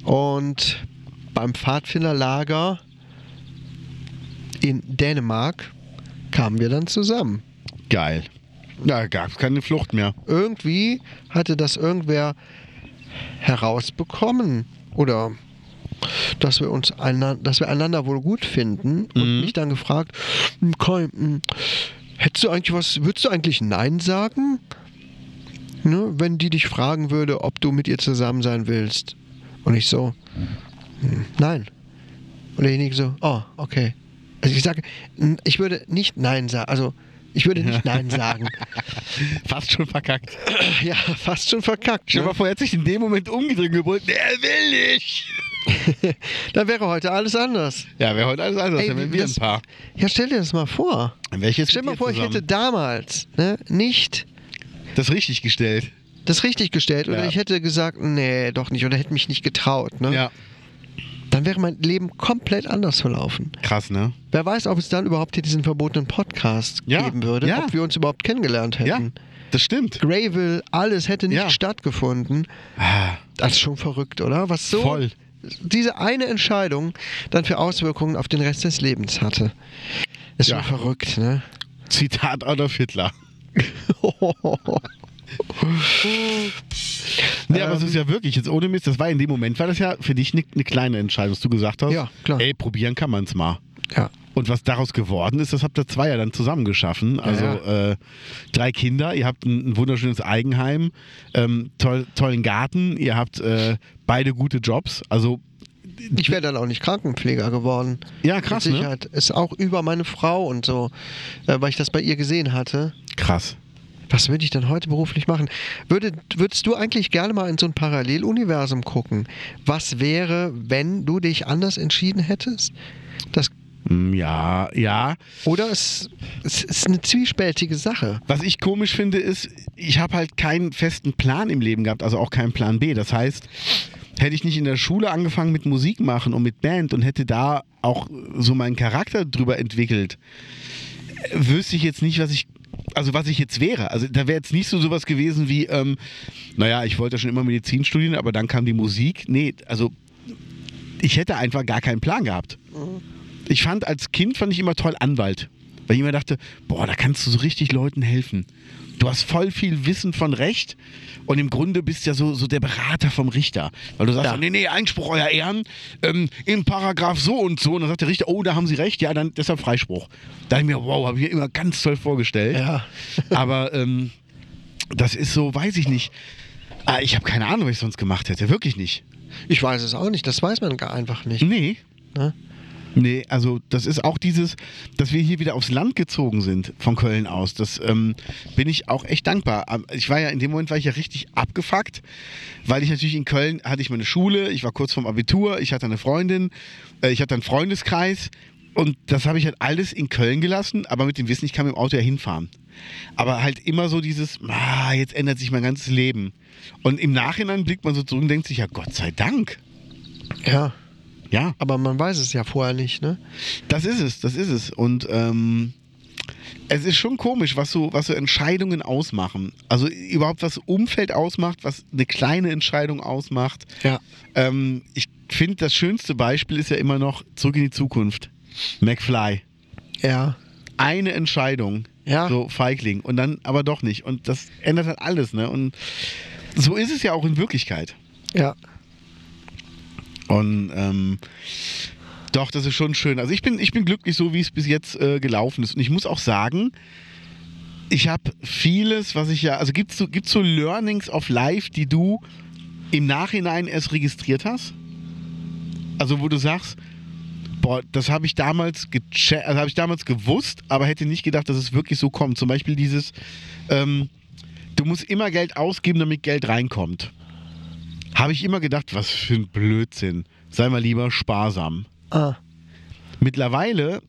und beim Pfadfinderlager in Dänemark kamen wir dann zusammen. Geil. Da gab es keine Flucht mehr. Irgendwie hatte das irgendwer herausbekommen oder dass wir uns einander, dass wir einander wohl gut finden und mich dann gefragt, "Hm, hm, hättest du eigentlich was, würdest du eigentlich Nein sagen? Ne, wenn die dich fragen würde, ob du mit ihr zusammen sein willst. Und ich so, "Hm, nein. Und derjenige so, oh, okay. Also ich sage, ich würde nicht Nein sagen, also ich würde nicht Nein sagen. Fast schon verkackt. Ja, fast schon verkackt. Stell dir Ne? mal vor, er hat sich in dem Moment umgedreht und gebrüllt, der will nicht. Dann wäre heute alles anders. Ja, wäre heute alles anders. Ey, dann wären wir ein das- Paar. Ja, stell dir das mal vor. Welches Stell dir mal vor, dir ich hätte zusammen? damals ne, nicht das richtig gestellt. das richtig gestellt oder Ja. ich hätte gesagt, nee, doch nicht oder hätte mich nicht getraut. Ne? Ja. Dann wäre mein Leben komplett anders verlaufen. Krass, ne? Wer weiß, ob es dann überhaupt hier diesen verbotenen Podcast Ja, geben würde, ja. ob wir uns überhaupt kennengelernt Ja, hätten. das stimmt. Grayville, alles hätte nicht Ja. stattgefunden. Ah, Das ist schon verrückt, oder? Was so Voll. diese eine Entscheidung dann für Auswirkungen auf den Rest des Lebens hatte. Ist Ja. schon verrückt, ne? Zitat Adolf Hitler. Nee, aber es ist ja wirklich, jetzt ohne Mist, das war in dem Moment, war das ja für dich eine ne kleine Entscheidung, dass du gesagt hast, Ja, klar. ey, probieren kann man es mal. ja. Und was daraus geworden ist, das habt ihr zwei ja dann zusammen geschaffen. Also Äh, drei Kinder, ihr habt ein, ein wunderschönes Eigenheim, ähm, toll, tollen Garten, ihr habt äh, beide gute Jobs. Also Ich wäre dann auch nicht Krankenpfleger geworden. Ja, krass, Mit ne? Sicherheit. Ist auch über meine Frau und so, äh, weil ich das bei ihr gesehen hatte. krass. Was würde ich denn heute beruflich machen? Würde, würdest du eigentlich gerne mal in so ein Paralleluniversum gucken? Was wäre, wenn du dich anders entschieden hättest? Das, Mm, Ja, ja. oder es, es ist eine zwiespältige Sache. Was ich komisch finde, ist, ich habe halt keinen festen Plan im Leben gehabt, also auch keinen Plan B. Das heißt, hätte ich nicht in der Schule angefangen mit Musik machen und mit Band und hätte da auch so meinen Charakter drüber entwickelt, wüsste ich jetzt nicht, was ich, also was ich jetzt wäre. Also da wäre jetzt nicht so sowas gewesen wie, ähm, naja, ich wollte schon immer Medizin studieren, aber dann kam die Musik. Nee, also ich hätte einfach gar keinen Plan gehabt. Ich fand als Kind fand ich immer toll Anwalt, weil ich immer dachte, boah, da kannst du so richtig Leuten helfen. Du hast voll viel Wissen von Recht und im Grunde bist ja so, so der Berater vom Richter. Weil du sagst, Ja. nee, nee, Einspruch, euer Ehren, ähm, in Paragraph so und so. Und dann sagt der Richter, oh, da haben sie recht, ja, dann deshalb Freispruch. Da habe ich mir, wow, habe ich mir immer ganz toll vorgestellt. Ja. Aber ähm, das ist so, weiß ich nicht. Ah, ich habe keine Ahnung, was ich sonst gemacht hätte. Wirklich nicht. Ich weiß es auch nicht, das weiß man gar einfach nicht. Nee. Ne? Nee, also das ist auch dieses, dass wir hier wieder aufs Land gezogen sind von Köln aus. Das ähm, bin ich auch echt dankbar. Aber Ich war ja in dem Moment war ich ja richtig abgefuckt, weil ich natürlich in Köln hatte ich meine Schule, ich war kurz vorm Abitur, ich hatte eine Freundin, äh, ich hatte einen Freundeskreis und das habe ich halt alles in Köln gelassen, aber mit dem Wissen, ich kann mit dem Auto ja hinfahren. Aber halt immer so dieses, ah, jetzt ändert sich mein ganzes Leben. Und im Nachhinein blickt man so zurück und denkt sich, ja Gott sei Dank. Ja, Ja. aber man weiß es ja vorher nicht, ne? Das ist es, das ist es. Und ähm, es ist schon komisch, was so, was so Entscheidungen ausmachen. Also überhaupt was Umfeld ausmacht, was eine kleine Entscheidung ausmacht. Ja. Ähm, ich finde, das schönste Beispiel ist ja immer noch Zurück in die Zukunft. McFly. Ja. Eine Entscheidung. Ja. So Feigling. Und dann aber doch nicht. Und das ändert halt alles, ne? Und so ist es ja auch in Wirklichkeit. Ja. Und ähm, doch, das ist schon schön. Also ich bin, ich bin glücklich, so wie es bis jetzt äh, gelaufen ist. Und ich muss auch sagen, ich habe vieles, was ich ja, also gibt es so, gibt's so Learnings of Life, die du im Nachhinein erst registriert hast? Also wo du sagst, boah, das habe ich damals also habe ich damals gewusst, aber hätte nicht gedacht, dass es wirklich so kommt. Zum Beispiel dieses, ähm, du musst immer Geld ausgeben, damit Geld reinkommt. Habe ich immer gedacht, was für ein Blödsinn. Sei mal lieber sparsam. Ah, Mittlerweile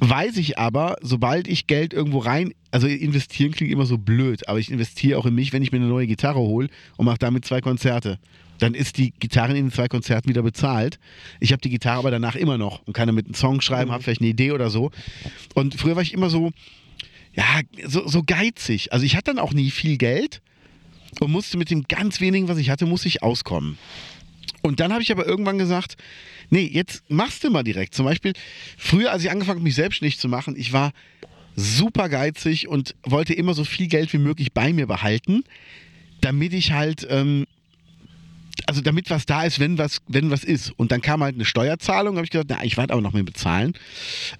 weiß ich aber, sobald ich Geld irgendwo rein, also investieren klingt immer so blöd, aber ich investiere auch in mich, wenn ich mir eine neue Gitarre hole und mache damit zwei Konzerte. Dann ist die Gitarre in den zwei Konzerten wieder bezahlt. Ich habe die Gitarre aber danach immer noch und kann damit einen Song schreiben, habe vielleicht eine Idee oder so. Und früher war ich immer so, ja, so, so geizig. Also ich hatte dann auch nie viel Geld und musste mit dem ganz wenigen, was ich hatte, musste ich auskommen. Und dann habe ich aber irgendwann gesagt, nee, jetzt machst du mal direkt. Zum Beispiel, früher, als ich angefangen habe, mich selbstständig zu machen, ich war super geizig und wollte immer so viel Geld wie möglich bei mir behalten, damit ich halt, ähm, also damit was da ist, wenn was, wenn was ist. Und dann kam halt eine Steuerzahlung, habe ich gesagt, na, ich werde aber noch mehr bezahlen.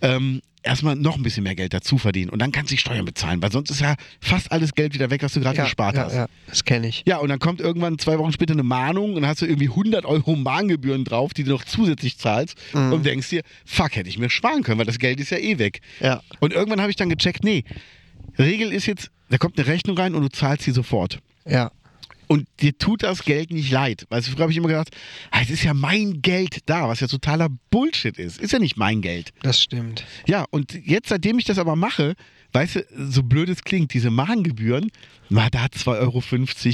Ähm, erstmal noch ein bisschen mehr Geld dazu verdienen und dann kannst du die Steuern bezahlen, weil sonst ist ja fast alles Geld wieder weg, was du gerade ja, gespart ja, hast. ja, das kenne ich. Ja, und dann kommt irgendwann zwei Wochen später eine Mahnung und hast du irgendwie 100 Euro Mahngebühren drauf, die du noch zusätzlich zahlst Mhm. und denkst dir, fuck, hätte ich mir sparen können, weil das Geld ist ja eh weg. Ja. Und irgendwann habe ich dann gecheckt, nee, Regel ist jetzt, da kommt eine Rechnung rein und du zahlst sie sofort. Ja, Und dir tut das Geld nicht leid. Weil früher habe ich immer gedacht, ah, es ist ja mein Geld da, was ja totaler Bullshit ist. Ist ja nicht mein Geld. das stimmt. Ja, und jetzt, seitdem ich das aber mache, weißt du, so blöd es klingt, diese Mahngebühren, na, da 2,50 Euro,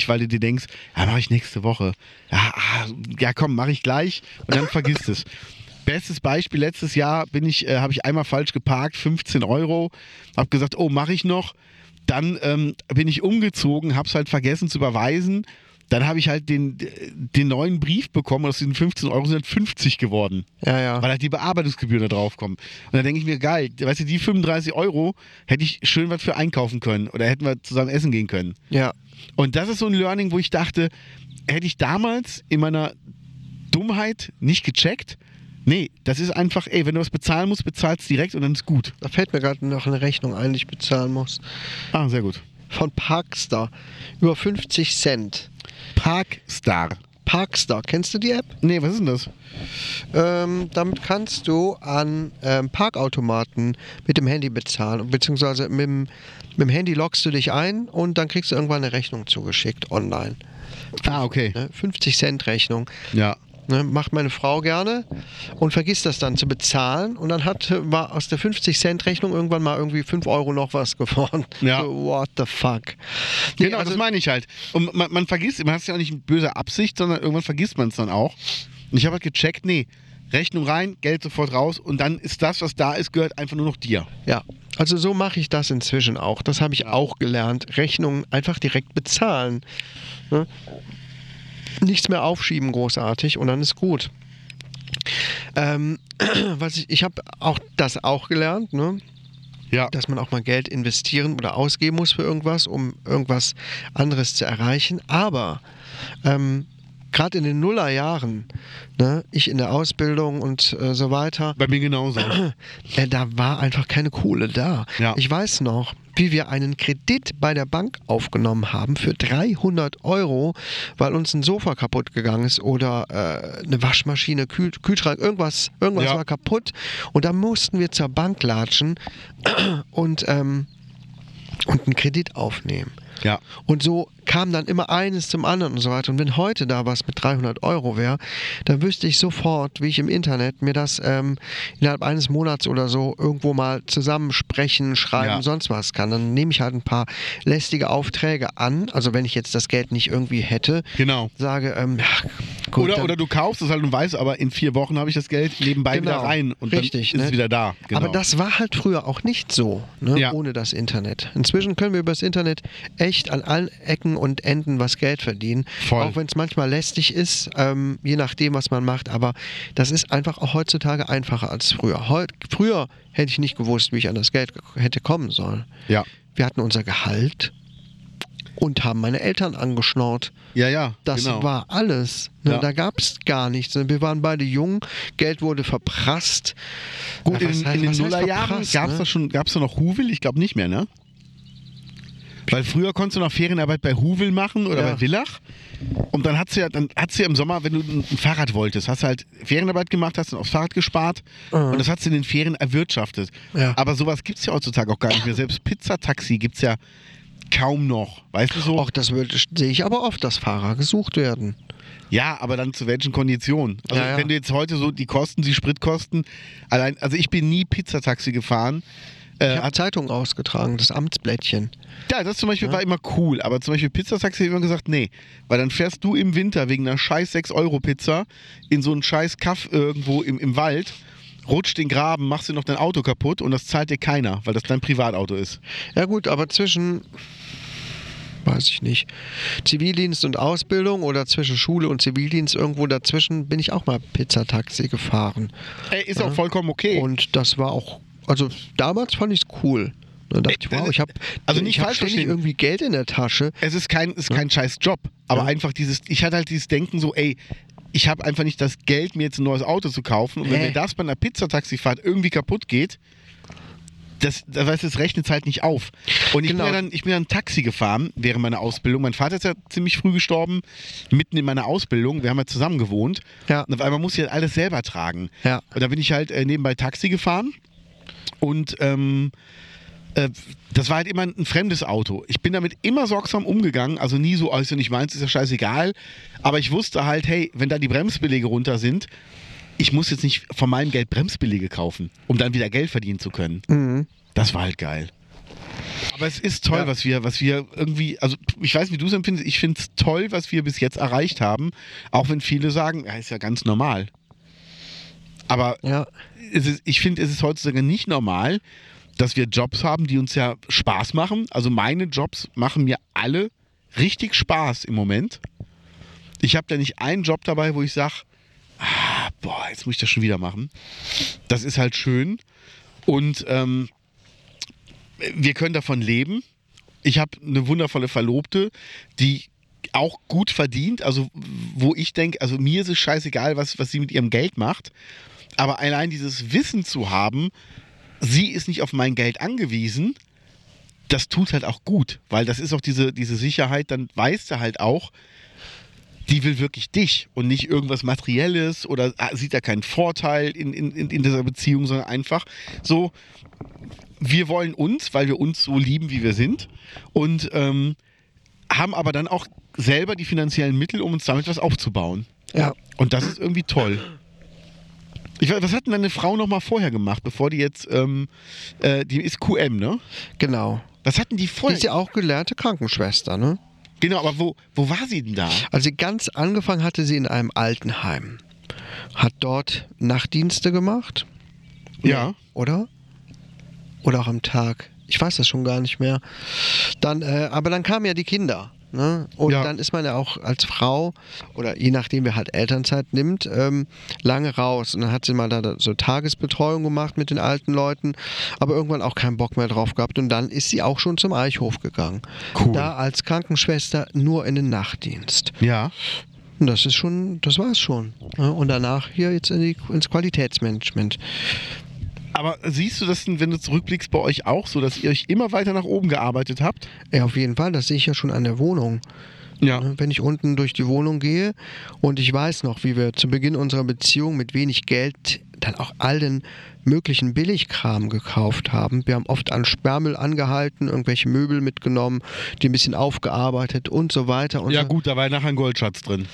weil du dir denkst, ja, mache ich nächste Woche. Ja, ah, ja komm, mache ich gleich und dann vergisst es. Bestes Beispiel, letztes Jahr bin ich, äh, habe ich einmal falsch geparkt, 15 Euro, habe gesagt, oh, mache ich noch. Dann ähm, bin ich umgezogen, habe es halt vergessen zu überweisen. Dann habe ich halt den, den neuen Brief bekommen, aus diesen 15 Euro sind halt 50 geworden Ja, ja. weil halt die Bearbeitungsgebühren da drauf kommen. Und dann denke ich mir, geil, weißt du, die 35 Euro hätte ich schön was für einkaufen können oder hätten wir zusammen essen gehen können. ja. Und das ist so ein Learning, wo ich dachte, hätte ich damals in meiner Dummheit nicht gecheckt, nee, das ist einfach, ey, wenn du was bezahlen musst, bezahlst direkt und dann ist gut. Da fällt mir gerade noch eine Rechnung ein, die ich bezahlen muss. Ah, sehr gut. Von Parkstar. Über 50 Cent. Parkstar. Parkstar, kennst du die App? Nee, was ist denn das? Ähm, damit kannst du an ähm, Parkautomaten mit dem Handy bezahlen, beziehungsweise mit dem, mit dem Handy loggst du dich ein und dann kriegst du irgendwann eine Rechnung zugeschickt online. Ah, okay. Ne? 50 Cent Rechnung. Ja. Ne? Macht meine Frau gerne und vergisst das dann zu bezahlen und dann hat, war aus der 50 Cent Rechnung irgendwann mal irgendwie 5 Euro noch was geworden. Ja. So, what the fuck. Nee, Genau, also- das meine ich halt. Und man, man vergisst, man hat es ja auch nicht mit böser Absicht, sondern irgendwann vergisst man es dann auch. Und ich habe halt gecheckt, nee, Rechnung rein, Geld sofort raus und dann ist das, was da ist, gehört einfach nur noch dir. Ja, also so mache ich das inzwischen auch. Das habe ich auch gelernt. Rechnungen einfach direkt bezahlen. Ne? Nichts mehr aufschieben großartig und dann ist gut. Ähm, was ich ich habe auch das auch gelernt, ne? Ja. dass man auch mal Geld investieren oder ausgeben muss für irgendwas, um irgendwas anderes zu erreichen. Aber ähm, gerade in den Nullerjahren, ne, ich in der Ausbildung und äh, so weiter, Bei mir genauso. äh, da war einfach keine Kohle da. Ja. Ich weiß noch, wie wir einen Kredit bei der Bank aufgenommen haben für 300 Euro, weil uns ein Sofa kaputt gegangen ist oder äh, eine Waschmaschine, Kühl Kühlschrank, irgendwas, irgendwas Ja. war kaputt. Und da mussten wir zur Bank latschen und, ähm, und einen Kredit aufnehmen. ja. Und so kam dann immer eines zum anderen und so weiter. Und wenn heute da was mit 300 Euro wäre, dann wüsste ich sofort, wie ich im Internet mir das ähm, innerhalb eines Monats oder so irgendwo mal zusammensprechen, schreiben, Ja. sonst was kann. Dann nehme ich halt ein paar lästige Aufträge an. Also wenn ich jetzt das Geld nicht irgendwie hätte, Genau. sage, ähm, ja, gut, oder, oder du kaufst es halt und weißt, aber in vier Wochen habe ich das Geld nebenbei Genau. wieder rein und Richtig, dann ist ne? es wieder da. Genau. Aber das war halt früher auch nicht so, ne? Ja. ohne das Internet. Inzwischen können wir über das Internet echt an allen Ecken und Enden was Geld verdienen. Voll. Auch wenn es manchmal lästig ist, ähm, je nachdem, was man macht. Aber das ist einfach auch heutzutage einfacher als früher. Heut, früher hätte ich nicht gewusst, wie ich an das Geld ge- hätte kommen sollen. ja. Wir hatten unser Gehalt und haben meine Eltern angeschnort. Ja, ja. Das genau. war alles. Ne? Ja. Da gab es gar nichts. Wir waren beide jung, Geld wurde verprasst. Gut, Ja, in, heißt- in den Nullerjahren gab es ne? da schon, gab's da noch Huvel? Ich glaube nicht mehr, ne? Weil früher konntest du noch Ferienarbeit bei Huvel machen oder Ja. bei Villach. Und dann hast du ja, dann hast du ja im Sommer, wenn du ein Fahrrad wolltest, hast du halt Ferienarbeit gemacht, hast dann aufs Fahrrad gespart und das hast du in den Ferien erwirtschaftet. Ja. Aber sowas gibt es ja heutzutage auch gar nicht mehr. Selbst Pizzataxi gibt es ja kaum noch. Weißt du so? Auch das sehe ich aber oft, dass Fahrer gesucht werden. Ja, aber dann zu welchen Konditionen? Also Ja, ja. wenn du jetzt heute so die Kosten, die Spritkosten, allein, also ich bin nie Pizzataxi gefahren. Äh, hat, Zeitung ausgetragen, das Amtsblättchen. ja, das zum Beispiel war immer cool, aber zum Beispiel Pizzataxi ich immer gesagt, nee, weil dann fährst du im Winter wegen einer scheiß 6-Euro-Pizza in so einen scheiß Kaff irgendwo im, im Wald, rutscht den Graben, machst dir noch dein Auto kaputt und das zahlt dir keiner, weil das dein Privatauto ist. Ja gut, aber zwischen, weiß ich nicht, Zivildienst und Ausbildung oder zwischen Schule und Zivildienst irgendwo dazwischen bin ich auch mal Pizzataxi gefahren. Ey, ist auch vollkommen okay. Und das war auch, also damals fand ich es cool. Da dachte ich, wow, ich habe Also nicht ich hab ständig irgendwie Geld in der Tasche. es ist kein, ist kein scheiß Job, aber Ja. einfach dieses, ich hatte halt dieses Denken so, ey, ich habe einfach nicht das Geld, mir jetzt ein neues Auto zu kaufen. Und wenn Hä? mir das bei einer Pizzataxifahrt irgendwie kaputt geht, das, das, weißt, du, das rechnet halt nicht auf. Und ich, Genau. bin ja dann, ich bin dann Taxi gefahren während meiner Ausbildung. Mein Vater ist ja ziemlich früh gestorben, mitten in meiner Ausbildung. Wir haben ja zusammen gewohnt. Ja. Und auf einmal muss ich halt alles selber tragen. Ja. Und da bin ich halt äh, nebenbei Taxi gefahren. Und ähm, äh, das war halt immer ein fremdes Auto. Ich bin damit immer sorgsam umgegangen, also nie so, also nicht meins, ist ja scheißegal. Aber ich wusste halt, hey, wenn da die Bremsbelege runter sind, ich muss jetzt nicht von meinem Geld Bremsbelege kaufen, um dann wieder Geld verdienen zu können. Mhm. Das war halt geil. Aber es ist toll, Ja. was wir, was wir irgendwie, also ich weiß nicht, wie du es empfindest, ich finde es toll, was wir bis jetzt erreicht haben, auch wenn viele sagen, ja, ist ja ganz normal. Aber Ja. ist, ich finde, es ist heutzutage nicht normal, dass wir Jobs haben, die uns ja Spaß machen. Also meine Jobs machen mir alle richtig Spaß im Moment. Ich habe da nicht einen Job dabei, wo ich sage, ah, boah, jetzt muss ich das schon wieder machen. Das ist halt schön. Und ähm, wir können davon leben. Ich habe eine wundervolle Verlobte, die auch gut verdient, also wo ich denke, also mir ist es scheißegal, was, was sie mit ihrem Geld macht, aber allein dieses Wissen zu haben, sie ist nicht auf mein Geld angewiesen, das tut halt auch gut, weil das ist auch diese, diese Sicherheit, dann weißt du halt auch, die will wirklich dich und nicht irgendwas Materielles oder ah, sieht da keinen Vorteil in, in, in in dieser Beziehung, sondern einfach so, wir wollen uns, weil wir uns so lieben, wie wir sind und ähm, haben aber dann auch selber die finanziellen Mittel, um uns damit was aufzubauen. Ja. Und das ist irgendwie toll. Ich was hat denn deine Frau noch mal vorher gemacht, bevor die jetzt, ähm, äh, die ist QM, ne? Genau. Was hatten die Die vorher? ist ja auch gelernte Krankenschwester, ne? genau, aber wo, wo war sie denn da? Also ganz angefangen hatte sie in einem Altenheim. Hat dort Nachtdienste gemacht, Ja. oder? Oder auch am Tag. Ich weiß das schon gar nicht mehr. Dann, äh, aber dann kamen ja die Kinder. Ne? Und Ja. dann ist man ja auch als Frau, oder je nachdem, wer halt Elternzeit nimmt, ähm, lange raus. Und dann hat sie mal da so Tagesbetreuung gemacht mit den alten Leuten, aber irgendwann auch keinen Bock mehr drauf gehabt. Und dann ist sie auch schon zum Eichhof gegangen. Cool. Da als Krankenschwester nur in den Nachtdienst. Ja. Und das ist schon, das war es schon. Ja, Und danach hier jetzt in die, ins Qualitätsmanagement. Aber siehst du das, denn, wenn du zurückblickst, bei euch auch so, dass ihr euch immer weiter nach oben gearbeitet habt? Ja, auf jeden Fall, das sehe ich ja schon an der Wohnung. Ja. Ne, Wenn ich unten durch die Wohnung gehe und ich weiß noch, wie wir zu Beginn unserer Beziehung mit wenig Geld dann auch all den möglichen Billigkram gekauft haben. Wir haben oft an Sperrmüll angehalten, irgendwelche Möbel mitgenommen, die ein bisschen aufgearbeitet und so weiter. Und Ja so. gut, da war ja nachher ein Goldschatz drin.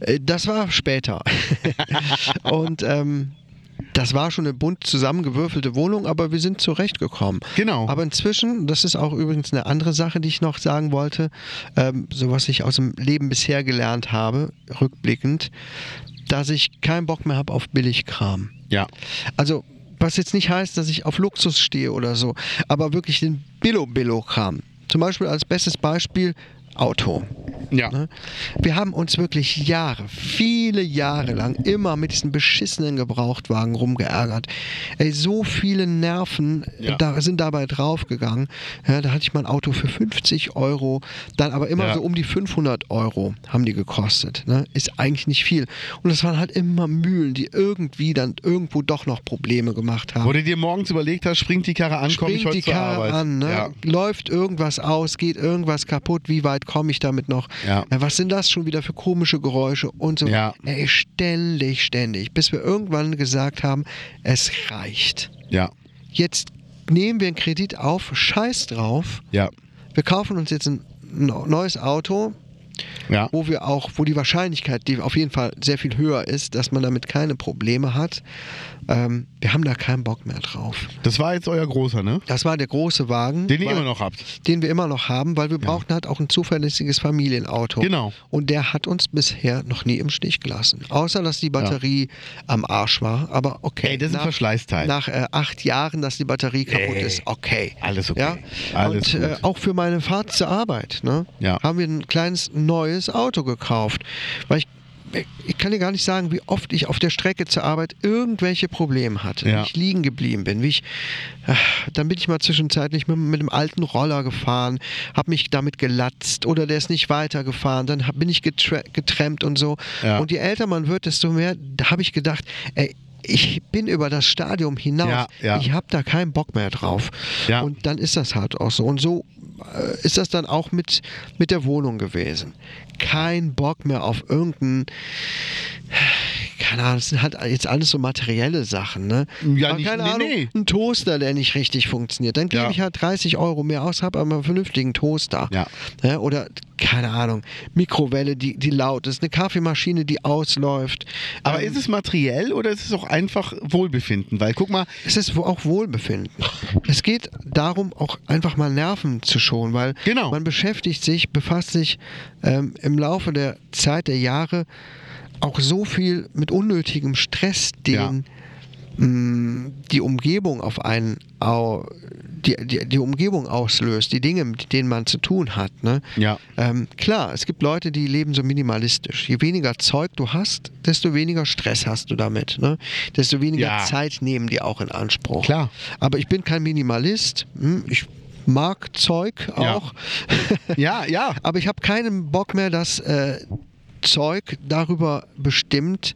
Äh, Das war später. und ähm, das war schon eine bunt zusammengewürfelte Wohnung, aber wir sind zurechtgekommen. Genau. Aber inzwischen, das ist auch übrigens eine andere Sache, die ich noch sagen wollte, ähm, so was ich aus dem Leben bisher gelernt habe, rückblickend, dass ich keinen Bock mehr habe auf Billigkram. Ja. Also, was jetzt nicht heißt, dass ich auf Luxus stehe oder so, aber wirklich den Billo-Billo-Kram. Zum Beispiel als bestes Beispiel Auto. Ja. Ne? Wir haben uns wirklich Jahre, viele Jahre lang immer mit diesen beschissenen Gebrauchtwagen rumgeärgert. Ey, so viele Nerven Ja. da, sind dabei draufgegangen. Ja, da hatte ich mal ein Auto für 50 Euro, dann aber immer Ja. so um die 500 Euro haben die gekostet. Ne? Ist eigentlich nicht viel. Und das waren halt immer Mühlen, die irgendwie dann irgendwo doch noch Probleme gemacht haben Wo du dir morgens überlegt hast, springt die Karre an, komme ich heute die Karre Arbeit. an, ne? Läuft irgendwas aus, geht irgendwas kaputt, wie weit komme ich damit noch? Ja. Äh, Was sind das schon wieder für komische Geräusche und so? Ja. Ey, ständig, ständig, bis wir irgendwann gesagt haben, es reicht. ja, Jetzt nehmen wir einen Kredit auf, scheiß drauf. ja, Wir kaufen uns jetzt ein neues Auto, ja. wo wir auch, wo die Wahrscheinlichkeit, die auf jeden Fall sehr viel höher ist, dass man damit keine Probleme hat. Ähm, wir haben da keinen Bock mehr drauf. Das war jetzt euer großer, ne? Das war der große Wagen. Den ihr weil- immer noch habt. den wir immer noch haben, weil wir brauchten halt auch ein zuverlässiges Familienauto. Genau. Und der hat uns bisher noch nie im Stich gelassen. Außer, dass die Batterie am Arsch war. Aber okay. Ey, das ist ein nach, Verschleißteil. Nach äh, acht Jahren, dass die Batterie kaputt Ey, ist. Okay. alles okay. Ja? Alles Und äh, auch für meine Fahrt zur Arbeit ne, Ja. haben wir ein kleines neues Auto gekauft. Weil ich ich kann dir gar nicht sagen, wie oft ich auf der Strecke zur Arbeit irgendwelche Probleme hatte, Ja. wie ich liegen geblieben bin, wie ich, ach, dann bin ich mal zwischenzeitlich mit, mit dem alten Roller gefahren, habe mich damit gelatzt oder der ist nicht weitergefahren, dann hab, bin ich getrennt und so. Ja. Und je älter man wird, desto mehr, habe ich gedacht, ey, ich bin über das Stadium hinaus. Ja, ja. Ich habe da keinen Bock mehr drauf. Ja. Und dann ist das halt auch so. Und so ist das dann auch mit, mit der Wohnung gewesen. Kein Bock mehr auf irgendeinen keine Ahnung, das sind halt jetzt alles so materielle Sachen, ne? Ja, aber nicht- keine nee, Ahnung, nee. ein Toaster, der nicht richtig funktioniert. Dann gebe Ja. ich halt 30 Euro mehr aus, habe aber einen vernünftigen Toaster. Ja. Oder, keine Ahnung, Mikrowelle, die, die laut ist, eine Kaffeemaschine, die ausläuft. Aber Ähm, ist es materiell oder ist es auch einfach Wohlbefinden? Weil guck mal, es ist auch Wohlbefinden. Es geht darum, auch einfach mal Nerven zu schonen, weil Genau. man beschäftigt sich, befasst sich ähm, im Laufe der Zeit der Jahre auch so viel mit unnötigem Stress, den mh, die Umgebung auf einen au, die, die, die Umgebung auslöst, die Dinge, mit denen man zu tun hat. Ne? Ja. Ähm, klar, es gibt Leute, die leben so minimalistisch. Je weniger Zeug du hast, desto weniger Stress hast du damit. Ne? Desto weniger Ja. Zeit nehmen die auch in Anspruch. Klar. Aber ich bin kein Minimalist. Hm, Ich mag Zeug Ja. auch. ja, ja, Aber ich habe keinen Bock mehr, dass äh, Zeug darüber bestimmt,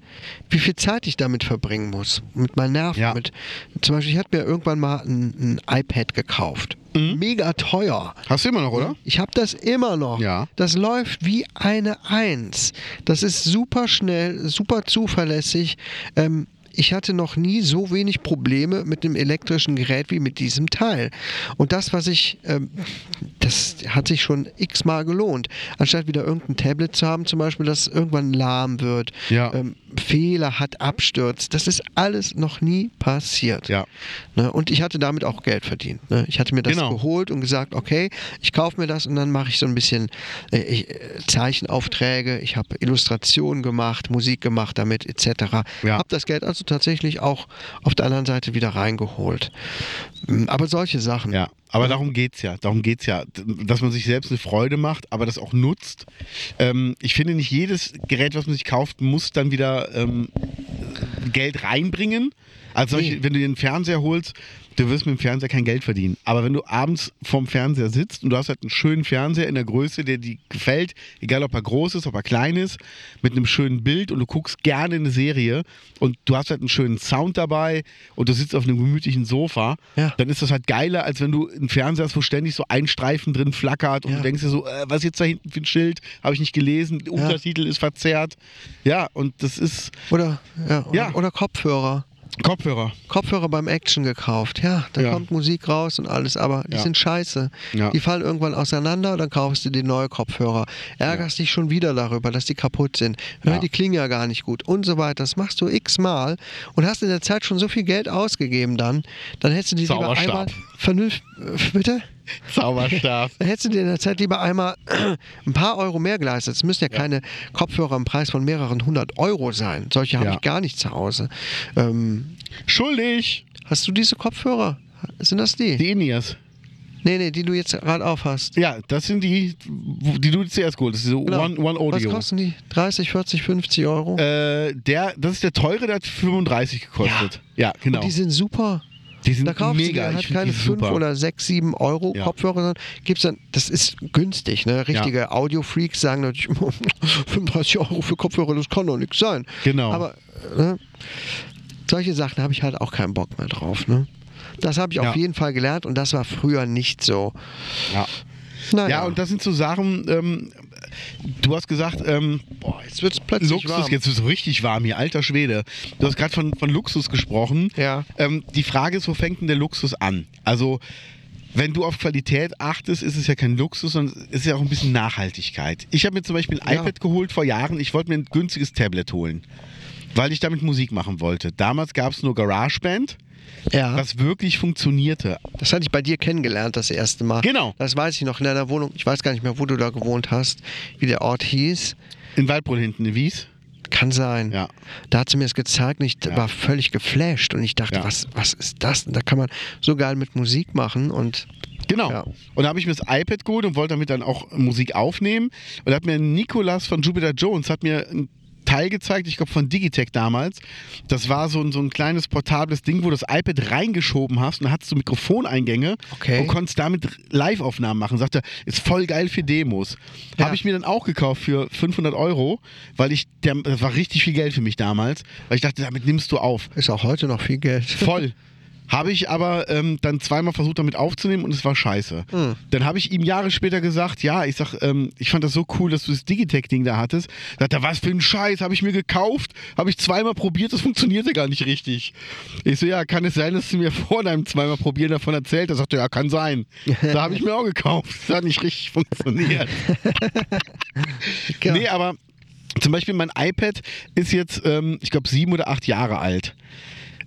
wie viel Zeit ich damit verbringen muss. Mit meinen Nerven. Ja. Mit, zum Beispiel, ich hatte mir irgendwann mal ein, ein iPad gekauft. Mhm. Mega teuer. hast du immer noch, oder? Ich habe das immer noch. Ja. Das läuft wie eine Eins. Das ist super schnell, super zuverlässig. Ähm, ich hatte noch nie so wenig Probleme mit einem elektrischen Gerät wie mit diesem Teil. Und das, was ich, ähm, das hat sich schon x-mal gelohnt. Anstatt wieder irgendein Tablet zu haben, zum Beispiel, das irgendwann lahm wird, Ja. ähm, Fehler hat, abstürzt. Das ist alles noch nie passiert. Ja. Ne? Und ich hatte damit auch Geld verdient. Ne? Ich hatte mir das Genau. geholt und gesagt, okay, ich kaufe mir das und dann mache ich so ein bisschen äh, ich, äh, Zeichenaufträge, ich habe Illustrationen gemacht, Musik gemacht damit etc. Ja. Habe das Geld also tatsächlich auch auf der anderen Seite wieder reingeholt. Mm, Aber solche Sachen. Ja, aber darum geht's ja. Darum geht's ja, dass man sich selbst eine Freude macht, aber das auch nutzt. Ähm, ich finde, nicht jedes Gerät, was man sich kauft, muss dann wieder ähm, Geld reinbringen. Also Nee. wenn du dir einen Fernseher holst, du wirst mit dem Fernseher kein Geld verdienen. Aber wenn du abends vorm Fernseher sitzt und du hast halt einen schönen Fernseher in der Größe, der dir gefällt, egal ob er groß ist, ob er klein ist, mit einem schönen Bild und du guckst gerne eine Serie und du hast halt einen schönen Sound dabei und du sitzt auf einem gemütlichen Sofa, Ja. dann ist das halt geiler, als wenn du einen Fernseher hast, wo ständig so ein Streifen drin flackert und Ja. du denkst dir so, äh, was ist jetzt da hinten für ein Schild? Habe ich nicht gelesen, der Untertitel ist verzerrt. Ja, und das ist Oder, ja, oder, Ja. oder Kopfhörer. Kopfhörer. Kopfhörer beim Action gekauft. Ja, da Ja. kommt Musik raus und alles, aber die Ja. sind scheiße. Ja. Die fallen irgendwann auseinander, dann kaufst du dir neue Kopfhörer. Ärgerst dich schon wieder darüber, dass die kaputt sind. Hör. Die klingen ja gar nicht gut und so weiter. Das machst du x-mal und hast in der Zeit schon so viel Geld ausgegeben dann. Dann hättest du die lieber einmal vernünftig. Äh, bitte? Zauberstab. Dann hättest du dir in der Zeit lieber einmal ein paar Euro mehr geleistet. Es müssen ja, keine Kopfhörer im Preis von mehreren hundert Euro sein. Solche habe Ja. ich gar nicht zu Hause. Ähm, Schuldig. Hast du diese Kopfhörer? Sind das die? Die Inias. Nee, nee, die du jetzt gerade aufhast. Ja, das sind die, die du zuerst geholt hast. Diese Genau. One, One Was Audio. kosten die? 30, 40, 50 Euro? Äh, der, das ist der teure, der hat 35 gekostet. Ja, genau. Und die sind super. Die sind Da kaufst mega. du halt keine die 5 super. oder 6, 7 Euro Ja. Kopfhörer, sondern gibt's dann, das ist günstig, ne? Richtige Audio-Freaks sagen natürlich, 35 Euro für Kopfhörer, das kann doch nichts sein. Genau. Aber ne? solche Sachen habe ich halt auch keinen Bock mehr drauf, ne? Das habe ich Ja. auf jeden Fall gelernt und das war früher nicht so. Ja. Naja, ja, und das sind so Sachen, ähm, du hast gesagt, ähm, boah, jetzt wird es plötzlich Luxus, warm. jetzt ist es richtig warm hier, alter Schwede. Du hast gerade von, von Luxus gesprochen. Ja. Ähm, die Frage ist, wo fängt denn der Luxus an? Also, wenn du auf Qualität achtest, ist es ja kein Luxus, sondern es ist ja auch ein bisschen Nachhaltigkeit. Ich habe mir zum Beispiel ein Ja. iPad geholt vor Jahren. Ich wollte mir ein günstiges Tablet holen, weil ich damit Musik machen wollte. Damals gab es nur GarageBand, Ja, was wirklich funktionierte. das hatte ich bei dir kennengelernt das erste Mal. Genau. Das weiß ich noch in deiner Wohnung. Ich weiß gar nicht mehr, wo du da gewohnt hast, wie der Ort hieß. In Waldbrunn hinten, in Wies. Kann sein. Ja. Da hat sie mir das gezeigt und ich Ja. war völlig geflasht und ich dachte, Ja. was, was ist das? Und da kann man so geil mit Musik machen und Genau. Ja. Und da habe ich mir das iPad geholt und wollte damit dann auch Musik aufnehmen. Und da hat mir Nikolas von Jupiter Jones hat mir ein Teil gezeigt, ich glaube von Digitech damals. Das war so ein, so ein kleines portables Ding, wo du das iPad reingeschoben hast und da hattest du Mikrofoneingänge Okay. und konntest damit Live-Aufnahmen machen. Sagte, ist voll geil für Demos. Ja. Habe ich mir dann auch gekauft für 500 Euro, weil ich, der, das war richtig viel Geld für mich damals, weil ich dachte, damit nimmst du auf. ist auch heute noch viel Geld. Voll. Habe ich aber ähm, dann zweimal versucht, damit aufzunehmen und es war scheiße. Hm. Dann habe ich ihm Jahre später gesagt, ja, ich sag, ähm, ich fand das so cool, dass du das Digitech-Ding da hattest. Sagt er, was für ein Scheiß, habe ich mir gekauft, habe ich zweimal probiert, das funktionierte gar nicht richtig. Ich so, ja, kann es sein, dass du mir vor deinem zweimal probieren davon erzählt er, ja, kann sein. Da habe ich mir auch gekauft. Das hat nicht richtig funktioniert. Nee, aber zum Beispiel mein iPad ist jetzt, ähm, ich glaube, sieben oder acht Jahre alt.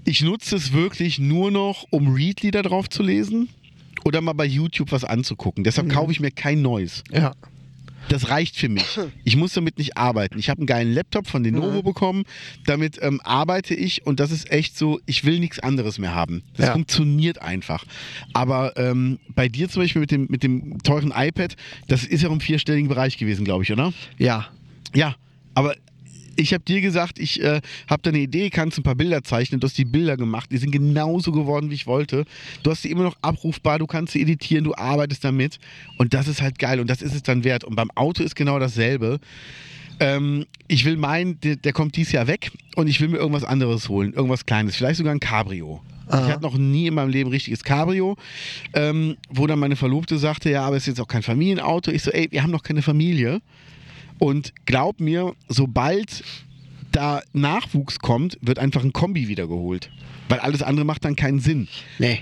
Ich nutze es wirklich nur noch, um Readlieder drauf zu lesen oder mal bei YouTube was anzugucken. Deshalb kaufe ich mir kein neues. Ja. Das reicht für mich. Ich muss damit nicht arbeiten. Ich habe einen geilen Laptop von Lenovo bekommen. Damit ähm, arbeite ich und das ist echt so, ich will nichts anderes mehr haben. Das Ja. funktioniert einfach. Aber ähm, bei dir zum Beispiel mit dem, mit dem teuren iPad, das ist ja im vierstelligen Bereich gewesen, glaube ich, oder? Ja. Ja, aber ich habe dir gesagt, ich äh, habe da eine Idee, kannst ein paar Bilder zeichnen. Du hast die Bilder gemacht, die sind genauso geworden, wie ich wollte. Du hast sie immer noch abrufbar, du kannst sie editieren, du arbeitest damit. Und das ist halt geil und das ist es dann wert. Und beim Auto ist genau dasselbe. Ähm, ich will meinen, der, der kommt dieses Jahr weg und ich will mir irgendwas anderes holen, irgendwas Kleines, vielleicht sogar ein Cabrio. Ich Aha. hatte noch nie in meinem Leben richtiges Cabrio, ähm, wo dann meine Verlobte sagte, ja, aber es ist jetzt auch kein Familienauto. Ich so, ey, wir haben noch keine Familie. Und glaub mir, sobald da Nachwuchs kommt, wird einfach ein Kombi wiedergeholt. Weil alles andere macht dann keinen Sinn. Nee.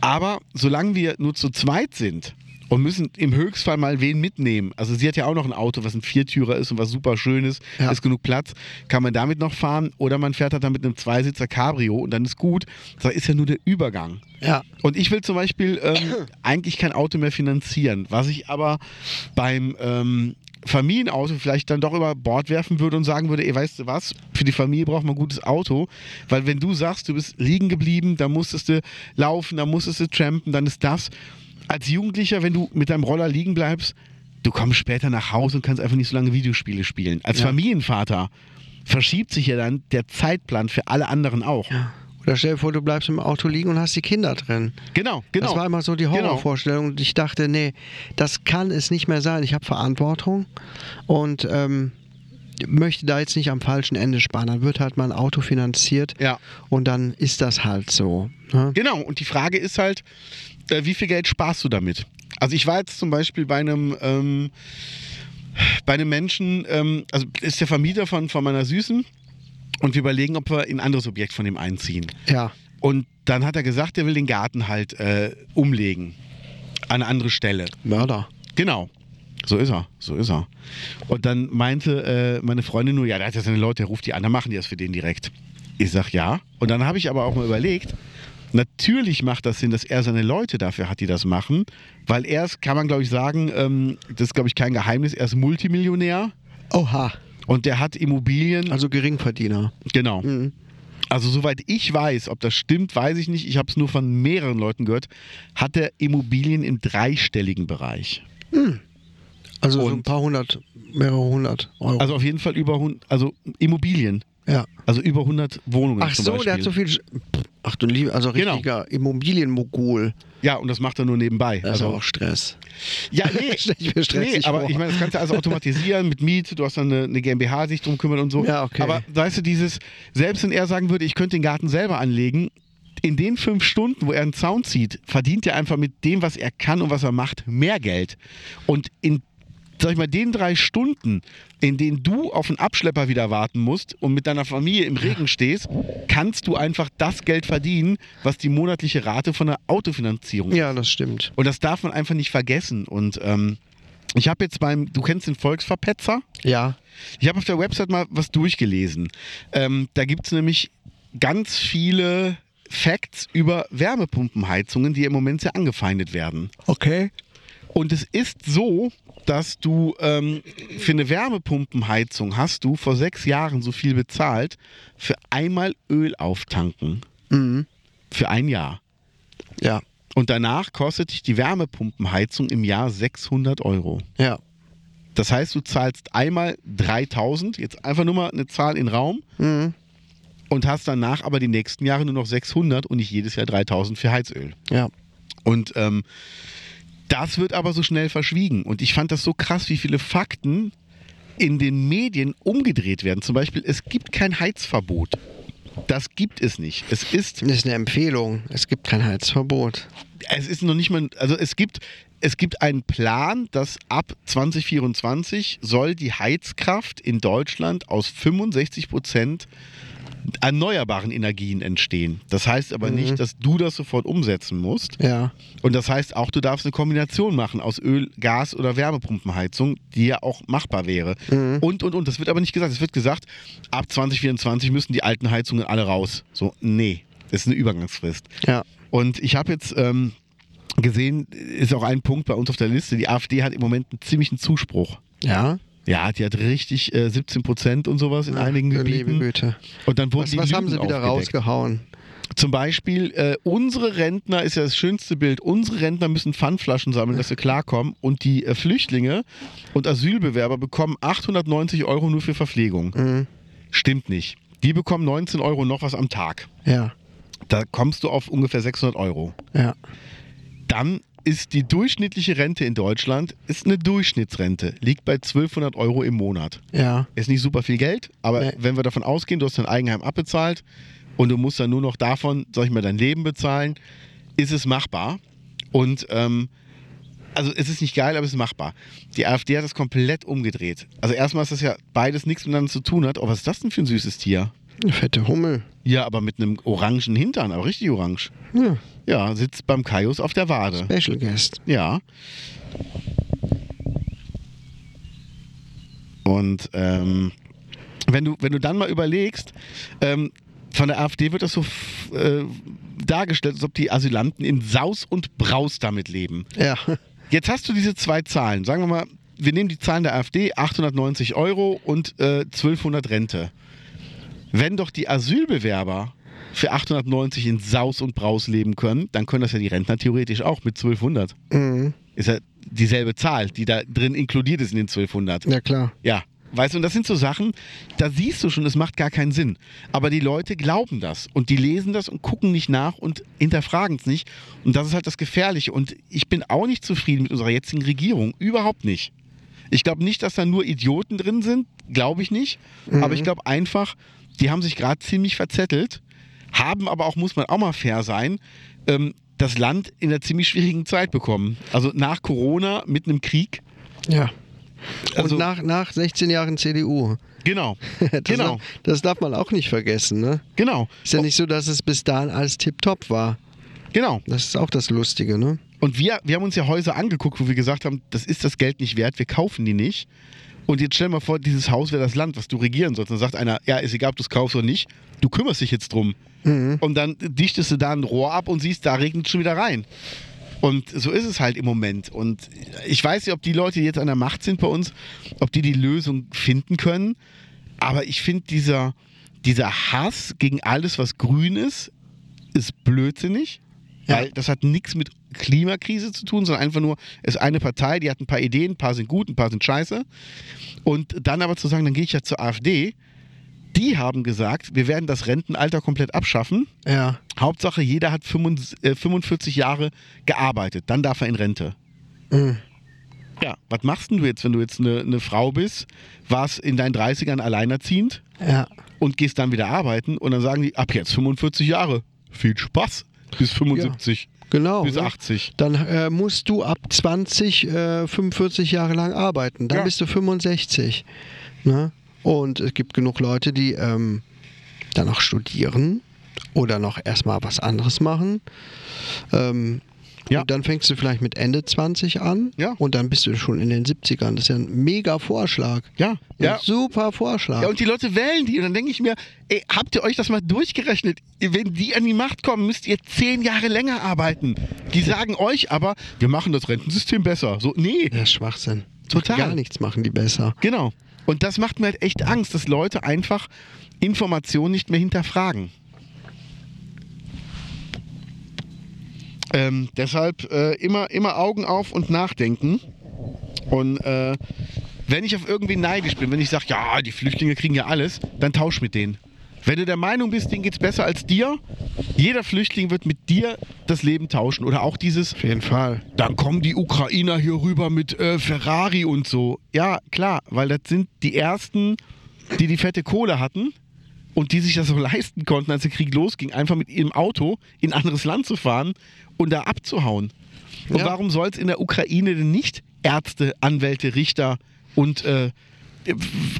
Aber solange wir nur zu zweit sind und müssen im Höchstfall mal wen mitnehmen, also sie hat ja auch noch ein Auto, was ein Viertürer ist und was super schön ist, Ja. ist genug Platz, kann man damit noch fahren oder man fährt halt dann mit einem Zweisitzer Cabrio und dann ist gut. Da ist ja nur der Übergang. Ja. Und ich will zum Beispiel ähm, eigentlich kein Auto mehr finanzieren, was ich aber beim ähm, Familienauto vielleicht dann doch über Bord werfen würde und sagen würde, ey, weißt du was, für die Familie braucht man ein gutes Auto, weil wenn du sagst, du bist liegen geblieben, dann musstest du laufen, dann musstest du trampen, dann ist das. Als Jugendlicher, wenn du mit deinem Roller liegen bleibst, du kommst später nach Hause und kannst einfach nicht so lange Videospiele spielen. Als Ja. Familienvater verschiebt sich ja dann der Zeitplan für alle anderen auch. Oder stell dir vor, du bleibst im Auto liegen und hast die Kinder drin. Genau, genau. Das war immer so die Genau. Horrorvorstellung. Und ich dachte, nee, das kann es nicht mehr sein. Ich habe Verantwortung und ähm, möchte da jetzt nicht am falschen Ende sparen. Dann wird halt mein Auto finanziert Ja. und dann ist das halt so. Ne? Genau, und die Frage ist halt, äh, wie viel Geld sparst du damit? Also ich war jetzt zum Beispiel bei einem, ähm, bei einem Menschen, ähm, also ist der Vermieter von, von meiner Süßen und wir überlegen, ob wir in ein anderes Objekt von ihm einziehen. Ja. Und dann hat er gesagt, er will den Garten halt äh, umlegen an eine andere Stelle. Mörder. Genau. So ist er, so ist er. Und dann meinte äh, meine Freundin nur, ja, der hat ja seine Leute, der ruft die an, dann machen die das für den direkt. Ich sag ja. Und dann habe ich aber auch mal überlegt, natürlich macht das Sinn, dass er seine Leute dafür hat, die das machen, weil er ist, kann man glaube ich sagen, ähm, das ist glaube ich kein Geheimnis, er ist Multimillionär Oha. Und der hat Immobilien, Also Geringverdiener. genau. Mhm. also soweit ich weiß, ob das stimmt, weiß ich nicht. Ich habe es nur von mehreren Leuten gehört, hat er Immobilien im dreistelligen Bereich. Also so ein paar hundert, mehrere hundert Euro. Also auf jeden Fall über 100, also Immobilien. Ja. Also über 100 Wohnungen Ach so, der hat so viel. Ach du liebe, also Genau. richtiger Immobilienmogul. Ja, und das macht er nur nebenbei. Das ist also, auch Stress. ja, nee, ich mir stressig nee aber vor. ich meine, das kannst du also automatisieren mit Miete, du hast dann eine, eine GmbH, sich drum kümmert und so. Ja, okay. Aber weißt du, dieses, selbst wenn er sagen würde, ich könnte den Garten selber anlegen, in den fünf Stunden, wo er einen Zaun zieht, verdient er einfach mit dem, was er kann und was er macht, mehr Geld. Und in, sag ich mal, den drei Stunden, in denen du auf einen Abschlepper wieder warten musst und mit deiner Familie im Regen stehst, kannst du einfach das Geld verdienen, was die monatliche Rate von der Autofinanzierung Ja, das stimmt. und das darf man einfach nicht vergessen. Und ähm, ich habe jetzt beim, du kennst den Volksverpetzer? Ja. Ich habe auf der Website mal was durchgelesen. Ähm, da gibt es nämlich ganz viele Facts über Wärmepumpenheizungen, die im Moment sehr angefeindet werden. Okay. Und es ist so, dass du ähm, für eine Wärmepumpenheizung hast du vor sechs Jahren so viel bezahlt für einmal Öl auftanken. Mhm. Für ein Jahr. Ja. Und danach kostet dich die Wärmepumpenheizung im Jahr 600 Euro. Ja. Das heißt, du zahlst einmal 3000, jetzt einfach nur mal eine Zahl in den Raum, Mhm. und hast danach aber die nächsten Jahre nur noch 600 und nicht jedes Jahr 3000 für Heizöl. Ja. Und ähm, das wird aber so schnell verschwiegen. Und ich fand das so krass, wie viele Fakten in den Medien umgedreht werden. Zum Beispiel, es gibt kein Heizverbot. Das gibt es nicht. Es ist Das ist eine Empfehlung. Es gibt kein Heizverbot. es ist noch nicht mal, also es gibt, es gibt einen Plan, dass ab 2024 soll die Heizkraft in Deutschland aus 65 Prozent erneuerbaren Energien entstehen. Das heißt aber nicht, dass du das sofort umsetzen musst. Ja. Und das heißt auch, du darfst eine Kombination machen aus Öl, Gas oder Wärmepumpenheizung, die ja auch machbar wäre. Und, und, und. Das wird aber nicht gesagt. Es wird gesagt, ab 2024 müssen die alten Heizungen alle raus. So, nee. Das ist eine Übergangsfrist. Ja. Und ich habe jetzt ähm, gesehen, ist auch ein Punkt bei uns auf der Liste, die AfD hat im Moment einen ziemlichen Zuspruch. Ja. Ja, die hat richtig äh, 17 Prozent und sowas in einigen du liebe Gebieten. Und dann wurden Was, die was haben sie wieder aufgedeckt. rausgehauen? Zum Beispiel, äh, unsere Rentner ist ja das schönste Bild. Unsere Rentner müssen Pfandflaschen sammeln, dass sie klarkommen. Und die äh, Flüchtlinge und Asylbewerber bekommen 890 Euro nur für Verpflegung. Mhm. Stimmt nicht. Die bekommen 19 Euro noch was am Tag. Ja. Da kommst du auf ungefähr 600 Euro. Ja. Dann ist die durchschnittliche Rente in Deutschland ist eine Durchschnittsrente, liegt bei 1200 Euro im Monat. Ja. Ist nicht super viel Geld, aber Nee. wenn wir davon ausgehen, du hast dein Eigenheim abbezahlt und du musst dann nur noch davon, sag ich mal, dein Leben bezahlen, ist es machbar. Und ähm, also es ist nicht geil, aber es ist machbar. Die AfD hat das komplett umgedreht. Also erstmal ist das ja beides nichts miteinander zu tun hat. Oh, was ist das denn für ein süßes Tier? Eine fette Hummel. Ja, aber mit einem orangen Hintern, aber richtig orange. Ja. Ja, sitzt beim Kaius auf der Wade. Special Guest. Ja. Und ähm, wenn, du, wenn du dann mal überlegst, ähm, von der AfD wird das so äh, dargestellt, als ob die Asylanten in Saus und Braus damit leben. Ja. Jetzt hast du diese zwei Zahlen. Sagen wir mal, wir nehmen die Zahlen der AfD, 890 Euro und äh, 1200 Rente. Wenn doch die Asylbewerber für 890 in Saus und Braus leben können, dann können das ja die Rentner theoretisch auch mit 1200. Mhm. Ist ja dieselbe Zahl, die da drin inkludiert ist in den 1200. Ja, klar. Ja, weißt du, und das sind so Sachen, da siehst du schon, es macht gar keinen Sinn. Aber die Leute glauben das und die lesen das und gucken nicht nach und hinterfragen es nicht. Und das ist halt das Gefährliche. Und ich bin auch nicht zufrieden mit unserer jetzigen Regierung. Überhaupt nicht. Ich glaube nicht, dass da nur Idioten drin sind, glaube ich nicht. Aber ich glaube einfach, die haben sich gerade ziemlich verzettelt, haben aber auch, muss man auch mal fair sein, ähm, das Land in einer ziemlich schwierigen Zeit bekommen. Also nach Corona, mit einem Krieg. Ja. Also- Und nach, nach 16 Jahren CDU. Genau. Das, genau. das darf man auch nicht vergessen, ne? Genau. Ist ja nicht so, dass es bis dahin alles tipptopp war. Genau. Das ist auch das Lustige, ne? Und wir, wir haben uns ja Häuser angeguckt, wo wir gesagt haben, das ist das Geld nicht wert, wir kaufen die nicht. Und jetzt stell mal vor, dieses Haus wäre das Land, was du regieren sollst. Dann sagt einer, ja, ist egal, ob du es kaufst oder nicht, du kümmerst dich jetzt drum. Und dann dichtest du da ein Rohr ab und siehst, da regnet es schon wieder rein. Und so ist es halt im Moment. Und ich weiß nicht, ob die Leute, die jetzt an der Macht sind bei uns, ob die die Lösung finden können. Aber ich finde dieser, dieser Hass gegen alles, was grün ist, ist blödsinnig. Ja. Weil das hat nichts mit Klimakrise zu tun, sondern einfach nur, es ist eine Partei, die hat ein paar Ideen, ein paar sind gut, ein paar sind scheiße. Und dann aber zu sagen, dann gehe ich ja zur AfD. Die haben gesagt, wir werden das Rentenalter komplett abschaffen. Ja. Hauptsache, jeder hat 45 äh, 45 Jahre gearbeitet, dann darf er in Rente. Mhm. Ja, was machst denn du jetzt, wenn du jetzt eine, eine Frau bist, warst in deinen 30ern alleinerziehend Ja. und gehst dann wieder arbeiten und dann sagen die, ab jetzt 45 Jahre. Viel Spaß. Bis 75, Genau. bis ne? 80. Dann äh, musst du ab 20, äh, 45 Jahre lang arbeiten. Dann Ja. bist du 65. Ne? Und es gibt genug Leute, die ähm, dann noch studieren oder noch erstmal was anderes machen. Ähm, Ja. Und dann fängst du vielleicht mit Ende 20 an Ja. und dann bist du schon in den 70ern. Das ist ja ein mega Vorschlag. Ja, Ein ja. super Vorschlag. Ja, und die Leute wählen die. Und dann denke ich mir, ey, habt ihr euch das mal durchgerechnet? Wenn die an die Macht kommen, müsst ihr zehn Jahre länger arbeiten. Die sagen euch aber, wir machen das Rentensystem besser. So, nee, das ist Schwachsinn. Total. Gar nichts machen die besser. genau. Und das macht mir halt echt Angst, dass Leute einfach Informationen nicht mehr hinterfragen. Ähm, deshalb äh, immer, immer Augen auf und nachdenken. Und äh, wenn ich auf irgendwie neidisch bin, wenn ich sage, ja, die Flüchtlinge kriegen ja alles, dann tausch mit denen. Wenn du der Meinung bist, denen geht's besser als dir, jeder Flüchtling wird mit dir das Leben tauschen. Oder auch dieses, Auf jeden Fall. dann kommen die Ukrainer hier rüber mit äh, Ferrari und so. Ja, klar, weil das sind die ersten, die die fette Kohle hatten und die sich das so leisten konnten, als der Krieg losging, einfach mit ihrem Auto in ein anderes Land zu fahren und da abzuhauen. Und Ja. warum soll es in der Ukraine denn nicht Ärzte, Anwälte, Richter und äh,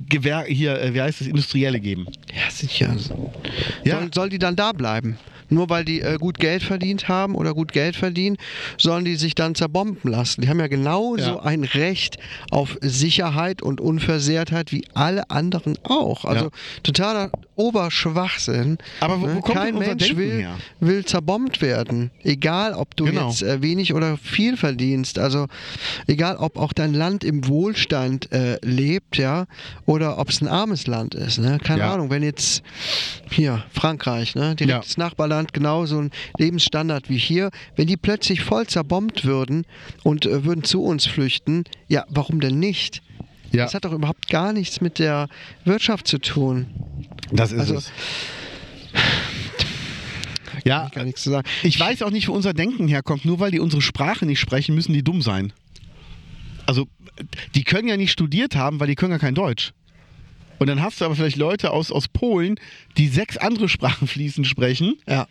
Gewer hier, äh, wie heißt das, Industrielle geben? Ja, sicher. Ja. Soll, soll die dann da bleiben? Nur weil die äh, gut Geld verdient haben oder gut Geld verdienen, sollen die sich dann zerbomben lassen. Die haben ja genauso Ja. ein Recht auf Sicherheit und Unversehrtheit wie alle anderen auch. Also Ja. totaler Oberschwachsinn. Aber wo- wo kommt Kein Mensch Denken will, her? will zerbombt werden. Egal, ob du Genau. jetzt äh, wenig oder viel verdienst. Also egal, ob auch dein Land im Wohlstand äh, lebt, ja, oder ob es ein armes Land ist. Ne? Keine Ja. Ahnung, wenn jetzt hier Frankreich, ne, direkt das Nachbarland, genau so ein Lebensstandard wie hier, wenn die plötzlich voll zerbombt würden und äh, würden zu uns flüchten, ja, warum denn nicht? Ja, Das hat doch überhaupt gar nichts mit der Wirtschaft zu tun. Das ist also- es. Ja, Gar nichts zu sagen. Ich weiß auch nicht, wo unser Denken herkommt. Nur weil die unsere Sprache nicht sprechen, müssen die dumm sein. Also, die können ja nicht studiert haben, weil die können ja kein Deutsch. Und dann hast du aber vielleicht Leute aus, aus Polen, die sechs andere Sprachen fließend sprechen, Ja.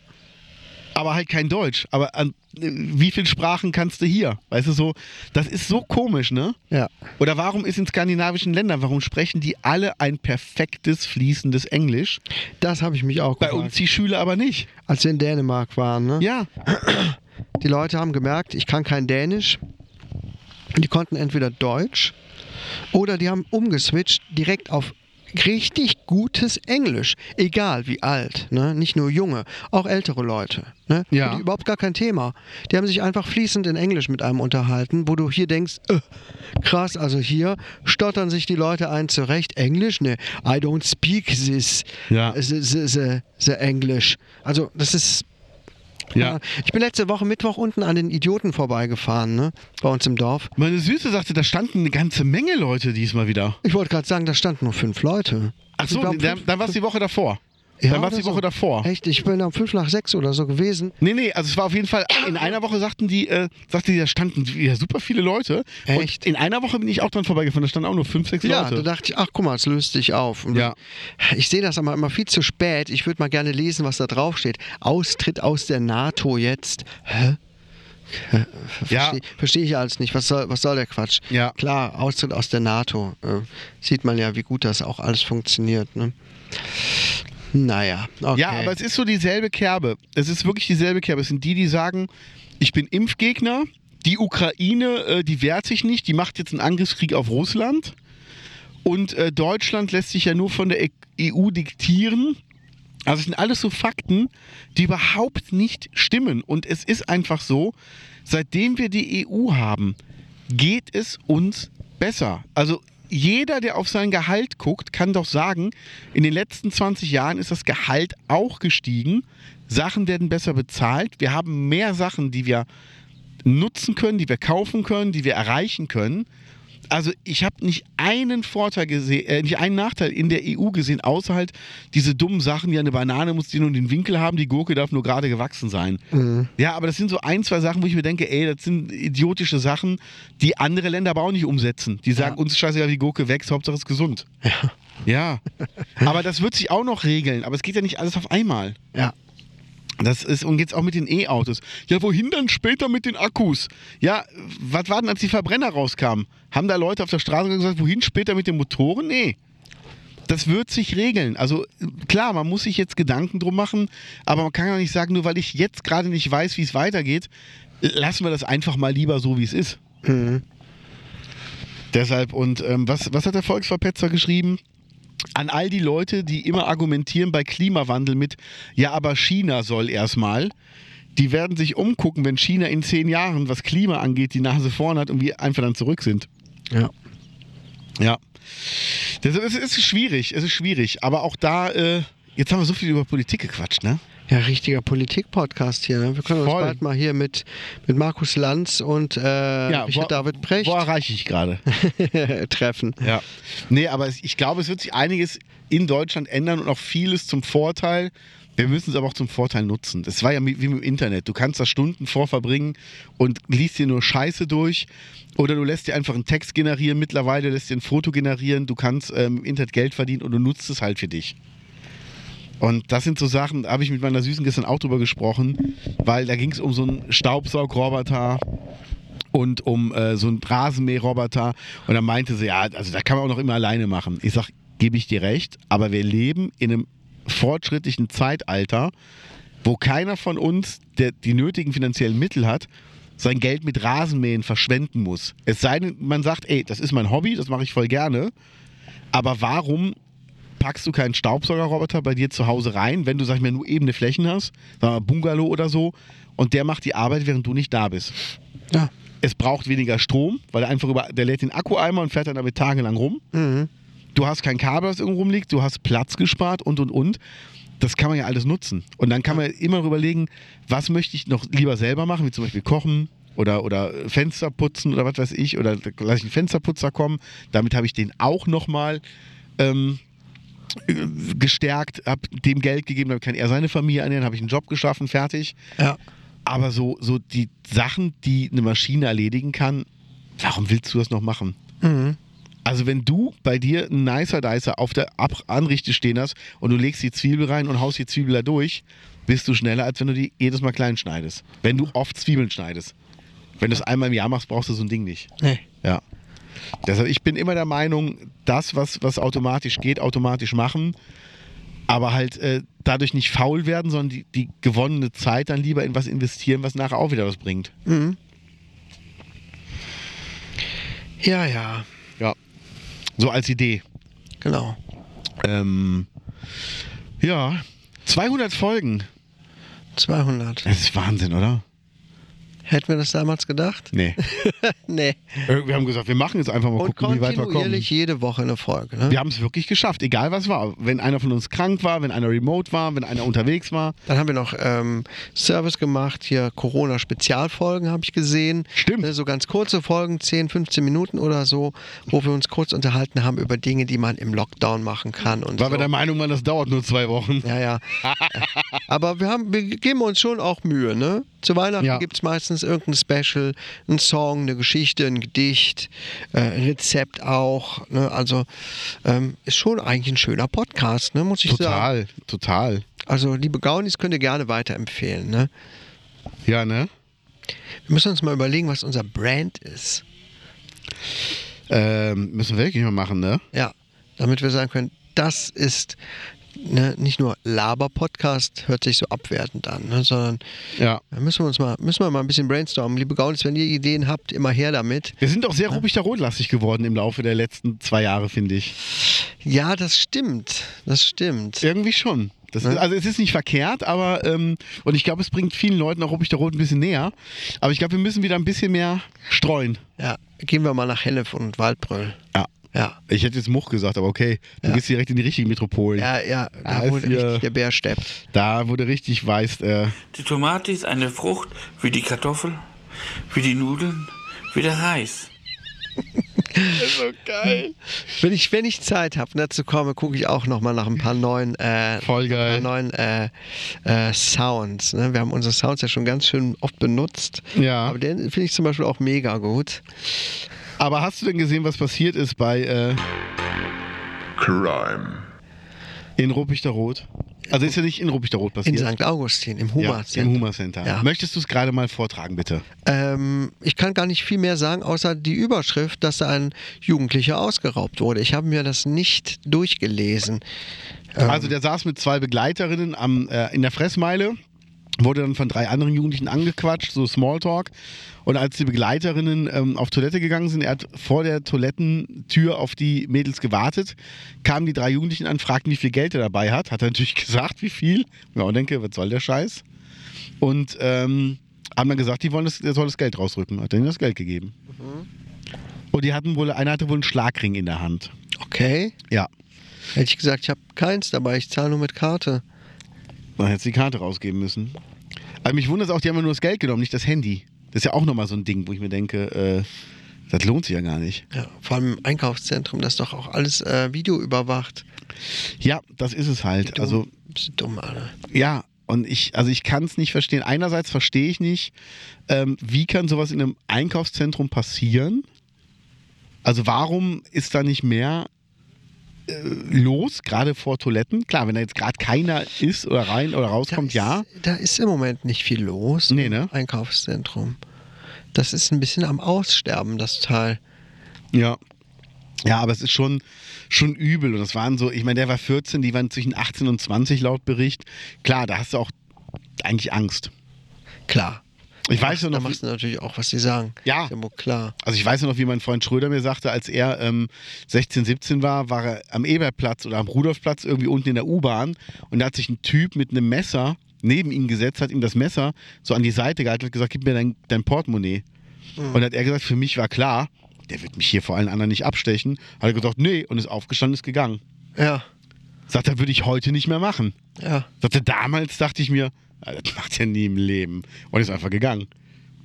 Aber halt kein Deutsch. Aber an, wie viele Sprachen kannst du hier? Weißt du so, das ist so komisch, ne? Ja. Oder warum ist in skandinavischen Ländern, warum sprechen die alle ein perfektes, fließendes Englisch? Das habe ich mich auch Bei gefragt. uns die Schüler aber nicht. Als wir in Dänemark waren, ne? Ja, Die Leute haben gemerkt, ich kann kein Dänisch. Die konnten entweder Deutsch oder die haben umgeswitcht direkt auf richtig gutes Englisch. Egal wie alt, ne? nicht nur junge, auch ältere Leute. Ne? Ja. Die überhaupt gar kein Thema. Die haben sich einfach fließend in Englisch mit einem unterhalten, wo du hier denkst, äh, krass, also hier stottern sich die Leute ein zurecht. Englisch? Ne, I don't speak this, Ja. the, the, the, the English. Also das ist ja. ich bin letzte Woche Mittwoch unten an den Idioten vorbeigefahren, ne? Bei uns im Dorf. Meine Süße sagte, da standen eine ganze Menge Leute diesmal wieder. Ich wollte gerade sagen, da standen nur fünf Leute. Ach so, dann war es die Woche davor. Ja, dann war es die oder so. Woche davor. Echt, ich bin um fünf nach sechs oder so gewesen. Nee, nee, also es war auf jeden Fall, in einer Woche sagten die, äh, sagte die, da standen wieder super viele Leute. Echt? Und in einer Woche bin ich auch dran vorbeigefahren, da standen auch nur fünf, sechs Ja, da Leute. dachte ich, ach guck mal, es löst sich auf. Und Ja. Ich sehe das aber immer viel zu spät. Ich würde mal gerne lesen, was da drauf steht. Austritt aus der NATO jetzt. Hä? Ja. Verstehe versteh ich alles nicht. Was soll, was soll der Quatsch? Ja. Klar, Austritt aus der NATO. Äh, sieht man ja, wie gut das auch alles funktioniert. Ne? Naja, okay. Ja, aber es ist so dieselbe Kerbe. Es ist wirklich dieselbe Kerbe. Es sind die, die sagen, ich bin Impfgegner, die Ukraine, äh, die wehrt sich nicht, die macht jetzt einen Angriffskrieg auf Russland. Und äh, Deutschland lässt sich ja nur von der E- EU diktieren. Also es sind alles so Fakten, die überhaupt nicht stimmen. Und es ist einfach so, seitdem wir die EU haben, geht es uns besser. Also jeder, der auf sein Gehalt guckt, kann doch sagen, in den letzten 20 Jahren ist das Gehalt auch gestiegen. Sachen werden besser bezahlt. Wir haben mehr Sachen, die wir nutzen können, die wir kaufen können, die wir erreichen können. Also ich habe nicht einen Vorteil gesehen, äh, nicht einen Nachteil in der EU gesehen, außer halt diese dummen Sachen, ja, eine Banane muss die nur den Winkel haben, die Gurke darf nur gerade gewachsen sein. Ja, aber das sind so ein, zwei Sachen, wo ich mir denke, ey, das sind idiotische Sachen, die andere Länder aber auch nicht umsetzen. Die sagen, uns ist scheißegal, wie die Gurke wächst, Hauptsache es ist gesund. Ja. Ja. aber das wird sich auch noch regeln, aber es geht ja nicht alles auf einmal. Ja. Das ist, und jetzt auch mit den E-Autos. Ja, wohin dann später mit den Akkus? Ja, was war denn, als die Verbrenner rauskamen? Haben da Leute auf der Straße gesagt, wohin später mit den Motoren? Nee. Das wird sich regeln. Also klar, man muss sich jetzt Gedanken drum machen, aber man kann ja nicht sagen, nur weil ich jetzt gerade nicht weiß, wie es weitergeht, lassen wir das einfach mal lieber so, wie es ist. Deshalb, und ähm, was, was hat der Volksverpetzer geschrieben? An all die Leute, die immer argumentieren bei Klimawandel mit, ja, aber China soll erstmal, die werden sich umgucken, wenn China in zehn Jahren, was Klima angeht, die Nase vorn hat und wir einfach dann zurück sind. Ja. Ja. Das, es ist schwierig, es ist schwierig. Aber auch da, äh, jetzt haben wir so viel über Politik gequatscht, ne? Ja, richtiger Politik-Podcast hier. Ne? Wir können uns Voll. bald mal hier mit, mit Markus Lanz und äh, Richard wo- David Brecht Wo erreiche ich gerade? treffen. Ja. Nee, aber ich glaube, es wird sich einiges in Deutschland ändern und auch vieles zum Vorteil. Wir müssen es aber auch zum Vorteil nutzen. Das war ja wie wie mit dem Internet. Du kannst da Stunden vorverbringen und liest dir nur Scheiße durch. Oder du lässt dir einfach einen Text generieren. Mittlerweile lässt dir ein Foto generieren. Du kannst ähm, im Internet Geld verdienen und du nutzt es halt für dich. Und das sind so Sachen, da habe ich mit meiner Süßen gestern auch drüber gesprochen, weil da ging es um so einen Staubsaugroboter und um äh, so einen Rasenmäherroboter. Und dann meinte sie, ja, also da kann man auch noch immer alleine machen. Ich sag, gebe ich dir recht, aber wir leben in einem fortschrittlichen Zeitalter, wo keiner von uns, der die nötigen finanziellen Mittel hat, sein Geld mit Rasenmähen verschwenden muss. Es sei denn, man sagt, ey, das ist mein Hobby, das mache ich voll gerne. Aber warum packst du keinen Staubsaugerroboter bei dir zu Hause rein, wenn du, sag ich mal, nur ebene Flächen hast, sagen wir mal Bungalow oder so, und der macht die Arbeit, während du nicht da bist. Ja. Es braucht weniger Strom, weil er einfach über, der lädt den Akkueimer und fährt dann damit tagelang rum. Du hast kein Kabel, das irgendwo rumliegt, du hast Platz gespart und und und. Das kann man ja alles nutzen. Und dann kann man immer überlegen, was möchte ich noch lieber selber machen, wie zum Beispiel kochen oder, oder Fenster putzen oder was weiß ich. Oder lasse ich einen Fensterputzer kommen. Damit habe ich den auch nochmal ähm, gestärkt, habe dem Geld gegeben, damit kann er seine Familie ernähren, habe ich einen Job geschaffen, fertig. Ja. Aber so, so die Sachen, die eine Maschine erledigen kann, warum willst du das noch machen? Also wenn du bei dir einen Nicer Dicer auf der Ab Anrichte stehen hast und du legst die Zwiebel rein und haust die Zwiebel da durch, bist du schneller, als wenn du die jedes Mal klein schneidest. Wenn du oft Zwiebeln schneidest. Wenn du es einmal im Jahr machst, brauchst du so ein Ding nicht. Nee. Ja. Deshalb, ich bin immer der Meinung, das, was, was automatisch geht, automatisch machen. Aber halt äh, dadurch nicht faul werden, sondern die, die gewonnene Zeit dann lieber in was investieren, was nachher auch wieder was bringt. Ja, ja, Ja. So als Idee. genau. Ähm, ja, 200 Folgen. 200. Das ist Wahnsinn, oder? Hätten wir das damals gedacht? Nee. nee. Äh, wir haben gesagt, wir machen jetzt einfach mal Und gucken, wie weit wir kommen. kontinuierlich jede Woche eine Folge. Ne? Wir haben es wirklich geschafft, egal was war. Wenn einer von uns krank war, wenn einer remote war, wenn einer unterwegs war. Dann haben wir noch ähm, Service gemacht, hier Corona-Spezialfolgen habe ich gesehen. Stimmt. Ne, So ganz kurze Folgen, 10, 15 Minuten oder so, wo wir uns kurz unterhalten haben über Dinge, die man im Lockdown machen kann. Und Weil so. wir der Meinung waren, das dauert nur zwei Wochen. Ja, ja. Aber wir, haben, wir geben uns schon auch Mühe, ne? Zu Weihnachten Ja. gibt es meistens irgendein Special, ein Song, eine Geschichte, ein Gedicht, äh, ein Rezept auch. Ne? Also ähm, ist schon eigentlich ein schöner Podcast, ne? muss ich sagen. Total, total. Also liebe Gaunis könnt ihr gerne weiterempfehlen. Ne? Ja, ne? Wir müssen uns mal überlegen, was unser Brand ist. Ähm, müssen wir wirklich mal machen, ne? Ja, damit wir sagen können, das ist ne, nicht nur Laber-Podcast, hört sich so abwertend an, ne, sondern Ja. da müssen wir uns mal, müssen wir mal ein bisschen brainstormen. Liebe Gaunis, wenn ihr Ideen habt, immer her damit. Wir sind auch sehr Rubichter Rotlastig geworden im Laufe der letzten zwei Jahre, finde ich. Ja, das stimmt. Das stimmt. Irgendwie schon. Ist, also es ist nicht verkehrt, aber ähm, und ich glaube, es bringt vielen Leuten auch Rubichter Rot ein bisschen näher. Aber ich glaube, wir müssen wieder ein bisschen mehr streuen. Ja, gehen wir mal nach Hennef und Waldbröl. Ja. Ja. Ich hätte jetzt Much gesagt, aber okay, du Ja. gehst direkt in die richtigen Metropolen. Ja, ja, da ist hier- richtig der Bär steppt. Da wurde richtig weiß, äh, Die Tomate ist eine Frucht wie die Kartoffel, wie die Nudeln, wie der Reis. Wenn ich, wenn ich Zeit habe und dazu komme, gucke ich auch noch mal nach ein paar neuen, äh, Voll geil. Ein paar neuen äh, äh, Sounds. Ne? Wir haben unsere Sounds ja schon ganz schön oft benutzt. Ja. Aber den finde ich zum Beispiel auch mega gut. Aber hast du denn gesehen, was passiert ist bei äh, Crime. in Ruppichter Rot? Also ist ja nicht in Ruppichter Rot In passiert. St. Augustin, im ja, Hummer. im Hummer Center. Ja. Möchtest du es gerade mal vortragen, bitte? Ähm, ich kann gar nicht viel mehr sagen, außer die Überschrift, dass da ein Jugendlicher ausgeraubt wurde. Ich habe mir das nicht durchgelesen. Also der saß mit zwei Begleiterinnen am, äh, in der Fressmeile, wurde dann von drei anderen Jugendlichen angequatscht, so Smalltalk. Und als die Begleiterinnen ähm, auf Toilette gegangen sind, er hat vor der Toilettentür auf die Mädels gewartet, kamen die drei Jugendlichen an, fragten, wie viel Geld er dabei hat. Hat er natürlich gesagt, wie viel. Ja, und denke, was soll der Scheiß? Und ähm, haben dann gesagt, die wollen das, er soll das Geld rausrücken. Hat er ihnen das Geld gegeben. Und die hatten wohl, einer hatte wohl einen Schlagring in der Hand. Okay. Ja. Hätte ich gesagt, ich habe keins dabei, ich zahle nur mit Karte. Man hätte die Karte rausgeben müssen. Aber mich wundert es auch, die haben ja nur das Geld genommen, nicht das Handy. Das ist ja auch nochmal so ein Ding, wo ich mir denke, äh, das lohnt sich ja gar nicht. Ja, vor allem im Einkaufszentrum, das ist doch auch alles äh, Video überwacht. Ja, das ist es halt. Dumm. Also, dumm, Alter. ja, und ich, also ich kann es nicht verstehen. Einerseits verstehe ich nicht, ähm, wie kann sowas in einem Einkaufszentrum passieren? Also warum ist da nicht mehr los, gerade vor Toiletten? Klar, wenn da jetzt gerade keiner ist oder rein oder rauskommt, da ja. Da ist im Moment nicht viel los Nee, im ne? Einkaufszentrum. Das ist ein bisschen am Aussterben, das Teil. Ja. Ja, aber es ist schon, schon übel. Und das waren so, ich meine, der war 14, die waren zwischen 18 und 20 laut Bericht. Klar, da hast du auch eigentlich Angst. Klar. Ich weiß ja machst- Da noch, machst du natürlich auch, was sie sagen. Ja. Klar. also ich weiß ja noch, wie mein Freund Schröder mir sagte, als er ähm, 16, 17 war, war er am Eberplatz oder am Rudolfplatz irgendwie unten in der U-Bahn und da hat sich ein Typ mit einem Messer neben ihn gesetzt, hat ihm das Messer so an die Seite gehalten und gesagt, gib mir dein, dein Portemonnaie. Und dann hat er gesagt, für mich war klar, der wird mich hier vor allen anderen nicht abstechen. Hat er gesagt, nee, und ist aufgestanden, ist gegangen. Ja, Sagt er, würde ich heute nicht mehr machen. ja. Sagte, damals dachte ich mir, das macht er nie im Leben. Und ist einfach gegangen.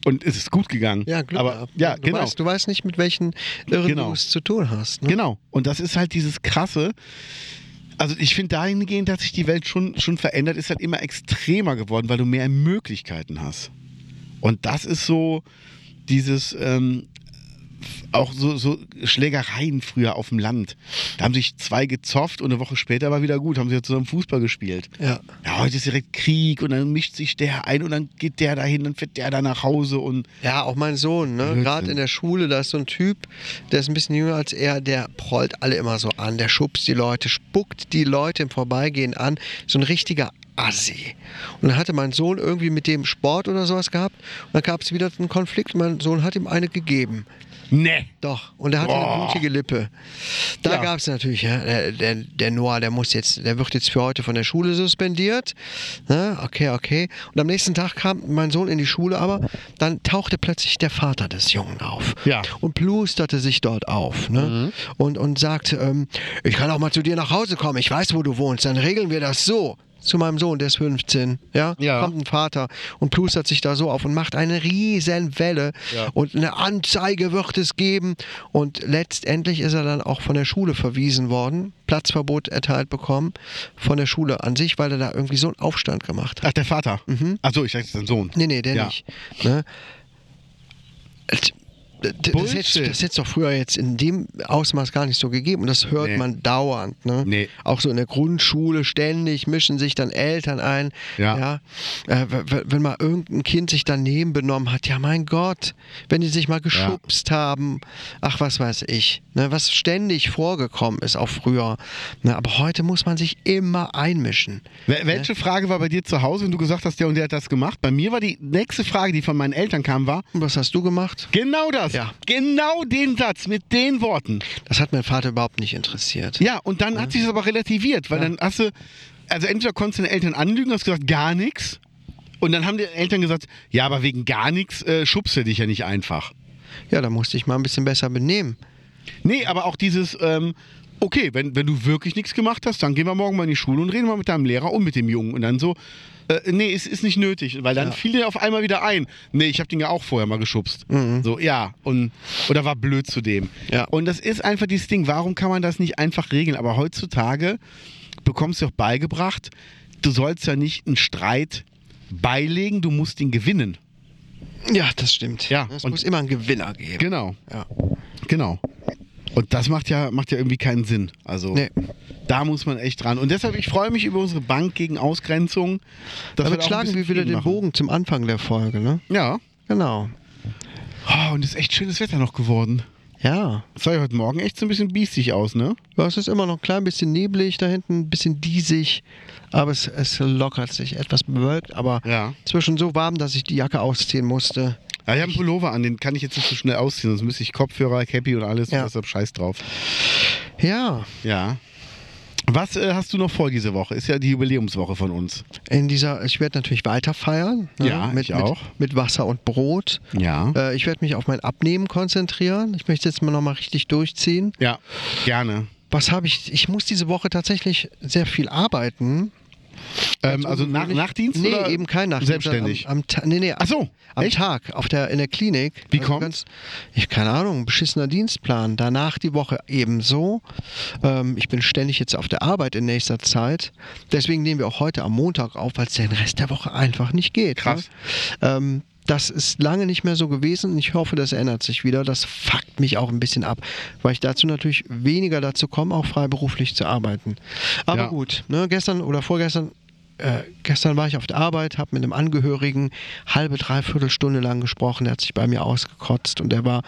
Und es ist gut gegangen. Ja, Glück Aber, ja, du genau. Weißt, du weißt nicht, mit welchen Irren Genau. du es zu tun hast. Ne? Genau. Und das ist halt dieses krasse. Also ich finde dahingehend hat sich die Welt schon, schon verändert, ist halt immer extremer geworden, weil du mehr Möglichkeiten hast. Und das ist so dieses, ähm, auch so, so Schlägereien früher auf dem Land. Da haben sich zwei gezofft und eine Woche später war wieder gut, haben sie ja zusammen Fußball gespielt. Ja. Ja, heute ist direkt Krieg und dann mischt sich der ein und dann geht der dahin, dann fährt der da nach Hause und Ja, auch mein Sohn, ne? Gerade in der Schule, da ist so ein Typ, der ist ein bisschen jünger als er, der prollt alle immer so an, der schubst die Leute, spuckt die Leute im Vorbeigehen an, so ein richtiger Assi. Und dann hatte mein Sohn irgendwie mit dem Sport oder sowas gehabt und dann gab es wieder einen Konflikt und mein Sohn hat ihm eine gegeben. Ne. Doch, und er hatte eine Boah. blutige Lippe. Da Ja. gab es natürlich, ja, der, der, der Noah, der muss jetzt, der wird jetzt für heute von der Schule suspendiert. Ne? Okay, okay. Und am nächsten Tag kam mein Sohn in die Schule, aber dann tauchte plötzlich der Vater des Jungen auf. Ja. Und plusterte sich dort auf. Ne? Und, und sagte, ähm, ich kann auch mal zu dir nach Hause kommen, ich weiß, wo du wohnst, dann regeln wir das so. Zu meinem Sohn, der ist 15, ja, Ja. kommt ein Vater und plustert sich da so auf und macht eine riesen Welle Ja. und eine Anzeige wird es geben und letztendlich ist er dann auch von der Schule verwiesen worden, Platzverbot erteilt bekommen von der Schule an sich, weil er da irgendwie so einen Aufstand gemacht hat. Ach, der Vater. Ach so, ich dachte, sein Sohn. Nee, nee, der Ja. nicht. Ne? Das hätte es doch früher jetzt in dem Ausmaß gar nicht so gegeben und das hört Nee. man dauernd. Ne? Nee. Auch so in der Grundschule ständig mischen sich dann Eltern ein. Ja. Äh, w- w- wenn mal irgendein Kind sich daneben benommen hat, ja mein Gott, wenn die sich mal geschubst haben, ach was weiß ich, ne? was ständig vorgekommen ist, auch früher. Ne? Aber heute muss man sich immer einmischen. Wel- Welche Frage war bei dir zu Hause, wenn du gesagt hast, der und der hat das gemacht? Bei mir war die nächste Frage, die von meinen Eltern kam, war, Und was hast du gemacht? genau das. Ja. Genau den Satz mit den Worten. Das hat mein Vater überhaupt nicht interessiert. Ja, und dann hat sich das aber relativiert, weil dann hast du, also entweder konntest du den Eltern anlügen, hast gesagt, gar nichts. Und dann haben die Eltern gesagt, ja, aber wegen gar nichts äh, schubst du dich ja nicht einfach. Ja, da musste ich mal ein bisschen besser benehmen. Nee, aber auch dieses, ähm, okay, wenn, wenn du wirklich nichts gemacht hast, dann gehen wir morgen mal in die Schule und reden mal mit deinem Lehrer und mit dem Jungen. Und dann so, äh, nee, ist, ist nicht nötig, weil dann fiel dir auf einmal wieder ein, nee, ich habe den ja auch vorher mal geschubst. So, ja, und, oder war blöd zu dem. Ja. Und das ist einfach dieses Ding, warum kann man das nicht einfach regeln? Aber heutzutage bekommst du auch beigebracht, du sollst ja nicht einen Streit beilegen, du musst ihn gewinnen. Ja, das stimmt. Ja, Es muss immer einen Gewinner geben. Genau. Ja. Genau. Und das macht ja, macht ja irgendwie keinen Sinn. Also Nee. da muss man echt dran. Und deshalb, ich freue mich über unsere Bank gegen Ausgrenzung. Das Damit schlagen wir wieder den machen. Bogen zum Anfang der Folge, ne? Ja. Genau. Oh, und es ist echt schönes Wetter noch geworden. Ja. Es sah ja heute Morgen echt so ein bisschen biestig aus, ne? Ja, es ist immer noch ein klein bisschen neblig da hinten, ein bisschen diesig, aber es, es lockert sich, etwas bewölkt, aber Ja. zwischen so warm, dass ich die Jacke ausziehen musste. Ja, ich habe einen Pullover an, den kann ich jetzt nicht so schnell ausziehen, sonst müsste ich Kopfhörer, Cappy und alles, Ja. und deshalb scheiß drauf. Ja, Ja. Was äh, hast du noch vor diese Woche? Ist ja die Jubiläumswoche von uns. in dieser, ich werde natürlich weiter feiern. Ne? Ja, mit, ich auch. Mit, mit Wasser und Brot. Ja. Äh, ich werde mich auf mein Abnehmen konzentrieren. Ich möchte jetzt mal nochmal richtig durchziehen. Ja, gerne. Was habe ich? Ich muss diese Woche tatsächlich sehr viel arbeiten. Ähm, also nach. Nachtdienst Nee, oder eben kein Nachtdienst. Selbstständig. Am, am, Ta- nee, nee, Ach so, am echt? Tag, auf der, in der Klinik. Wie Also kommt's? ganz- Ich keine Ahnung, beschissener Dienstplan. Danach die Woche ebenso. Ähm, ich bin ständig jetzt auf der Arbeit in nächster Zeit. Deswegen nehmen wir auch heute am Montag auf, weil es den Rest der Woche einfach nicht geht. Krass. Ne? Ähm, das ist lange nicht mehr so gewesen und ich hoffe, das ändert sich wieder. Das fuckt mich auch ein bisschen ab, weil ich dazu natürlich weniger dazu komme, auch freiberuflich zu arbeiten. Aber Ja. gut, ne, gestern oder vorgestern äh, gestern war ich auf der Arbeit, habe mit einem Angehörigen halbe, dreiviertel Stunde lang gesprochen. Der hat sich bei mir ausgekotzt und der war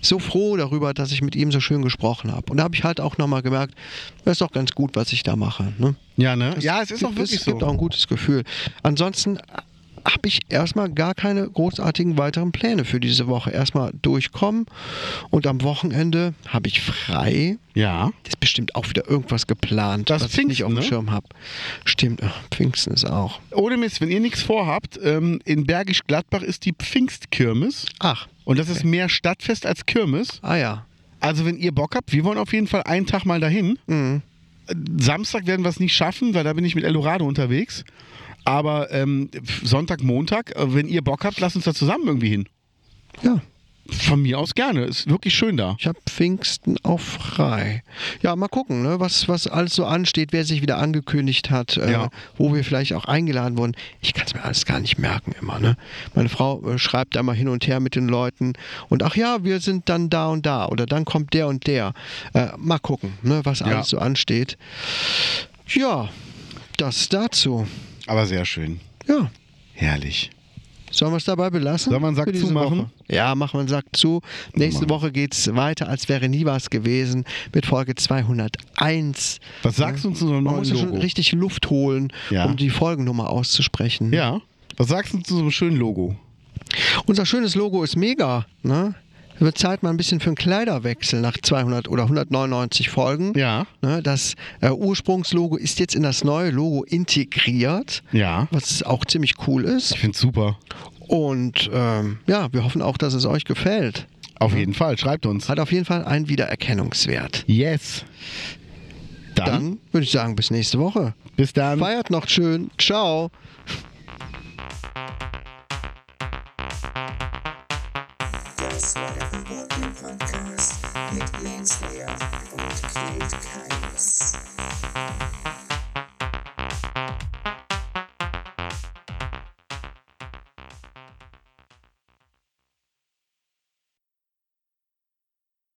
so froh darüber, dass ich mit ihm so schön gesprochen habe. Und da habe ich halt auch nochmal gemerkt, das ist doch ganz gut, was ich da mache. Ne? Ja, ne? Ja, es ist auch gibt- wirklich es gibt so. auch ein gutes Gefühl. Ansonsten habe ich erstmal gar keine großartigen weiteren Pläne für diese Woche. Erstmal durchkommen und am Wochenende habe ich frei. Ja. Ist bestimmt auch wieder irgendwas geplant, Das was ich nicht auf Pfingsten, dem ne? Schirm habe. Stimmt, ach, Pfingsten ist auch. Ohne Mist, wenn ihr nichts vorhabt, ähm, in Bergisch Gladbach ist die Pfingstkirmes. Ach, Und das ist mehr Stadtfest als Kirmes. ah ja. Also wenn ihr Bock habt, wir wollen auf jeden Fall einen Tag mal dahin. Mhm. Samstag werden wir es nicht schaffen, weil da bin ich mit Eldorado unterwegs. Aber ähm, Sonntag, Montag, äh, wenn ihr Bock habt, lasst uns da zusammen irgendwie hin. Ja, Von mir aus gerne. Ist wirklich schön da. ich habe Pfingsten auch frei. Ja, mal gucken, ne, was, was alles so ansteht, wer sich wieder angekündigt hat, äh, Ja. wo wir vielleicht auch eingeladen wurden. Ich kann es mir alles gar nicht merken immer. Ne? Meine Frau äh, schreibt da mal hin und her mit den Leuten und ach ja, wir sind dann da und da oder dann kommt der und der. Äh, mal gucken, ne, was alles so ansteht. Ja, das dazu. Aber sehr schön. Ja. Herrlich. Sollen wir es dabei belassen? Sollen wir einen Sack zumachen? Woche? Ja, machen wir einen Sack zu. Nächste. Woche geht es weiter, als wäre nie was gewesen, mit Folge 201. Was sagst du zu unserem Man neuen muss ja schon Logo? richtig Luft holen, Ja. um die Folgennummer auszusprechen. Ja. Was sagst du zu so einem schönen Logo? Unser schönes Logo ist mega. Ne? Wird Zeit mal ein bisschen für einen Kleiderwechsel nach 200 oder 199 Folgen. Ja. Ne, das äh, Ursprungslogo ist jetzt in das neue Logo integriert, Ja. was auch ziemlich cool ist. Ich finde super. Und ähm, ja, wir hoffen auch, dass es euch gefällt. Auf jeden Fall. Schreibt uns. Hat auf jeden Fall einen Wiedererkennungswert. Yes. Dann, Dann würde ich sagen, bis nächste Woche. bis dann. Feiert noch schön. Ciao. Das war der Reporting Podcast mit Lance Lear und Kate Keines.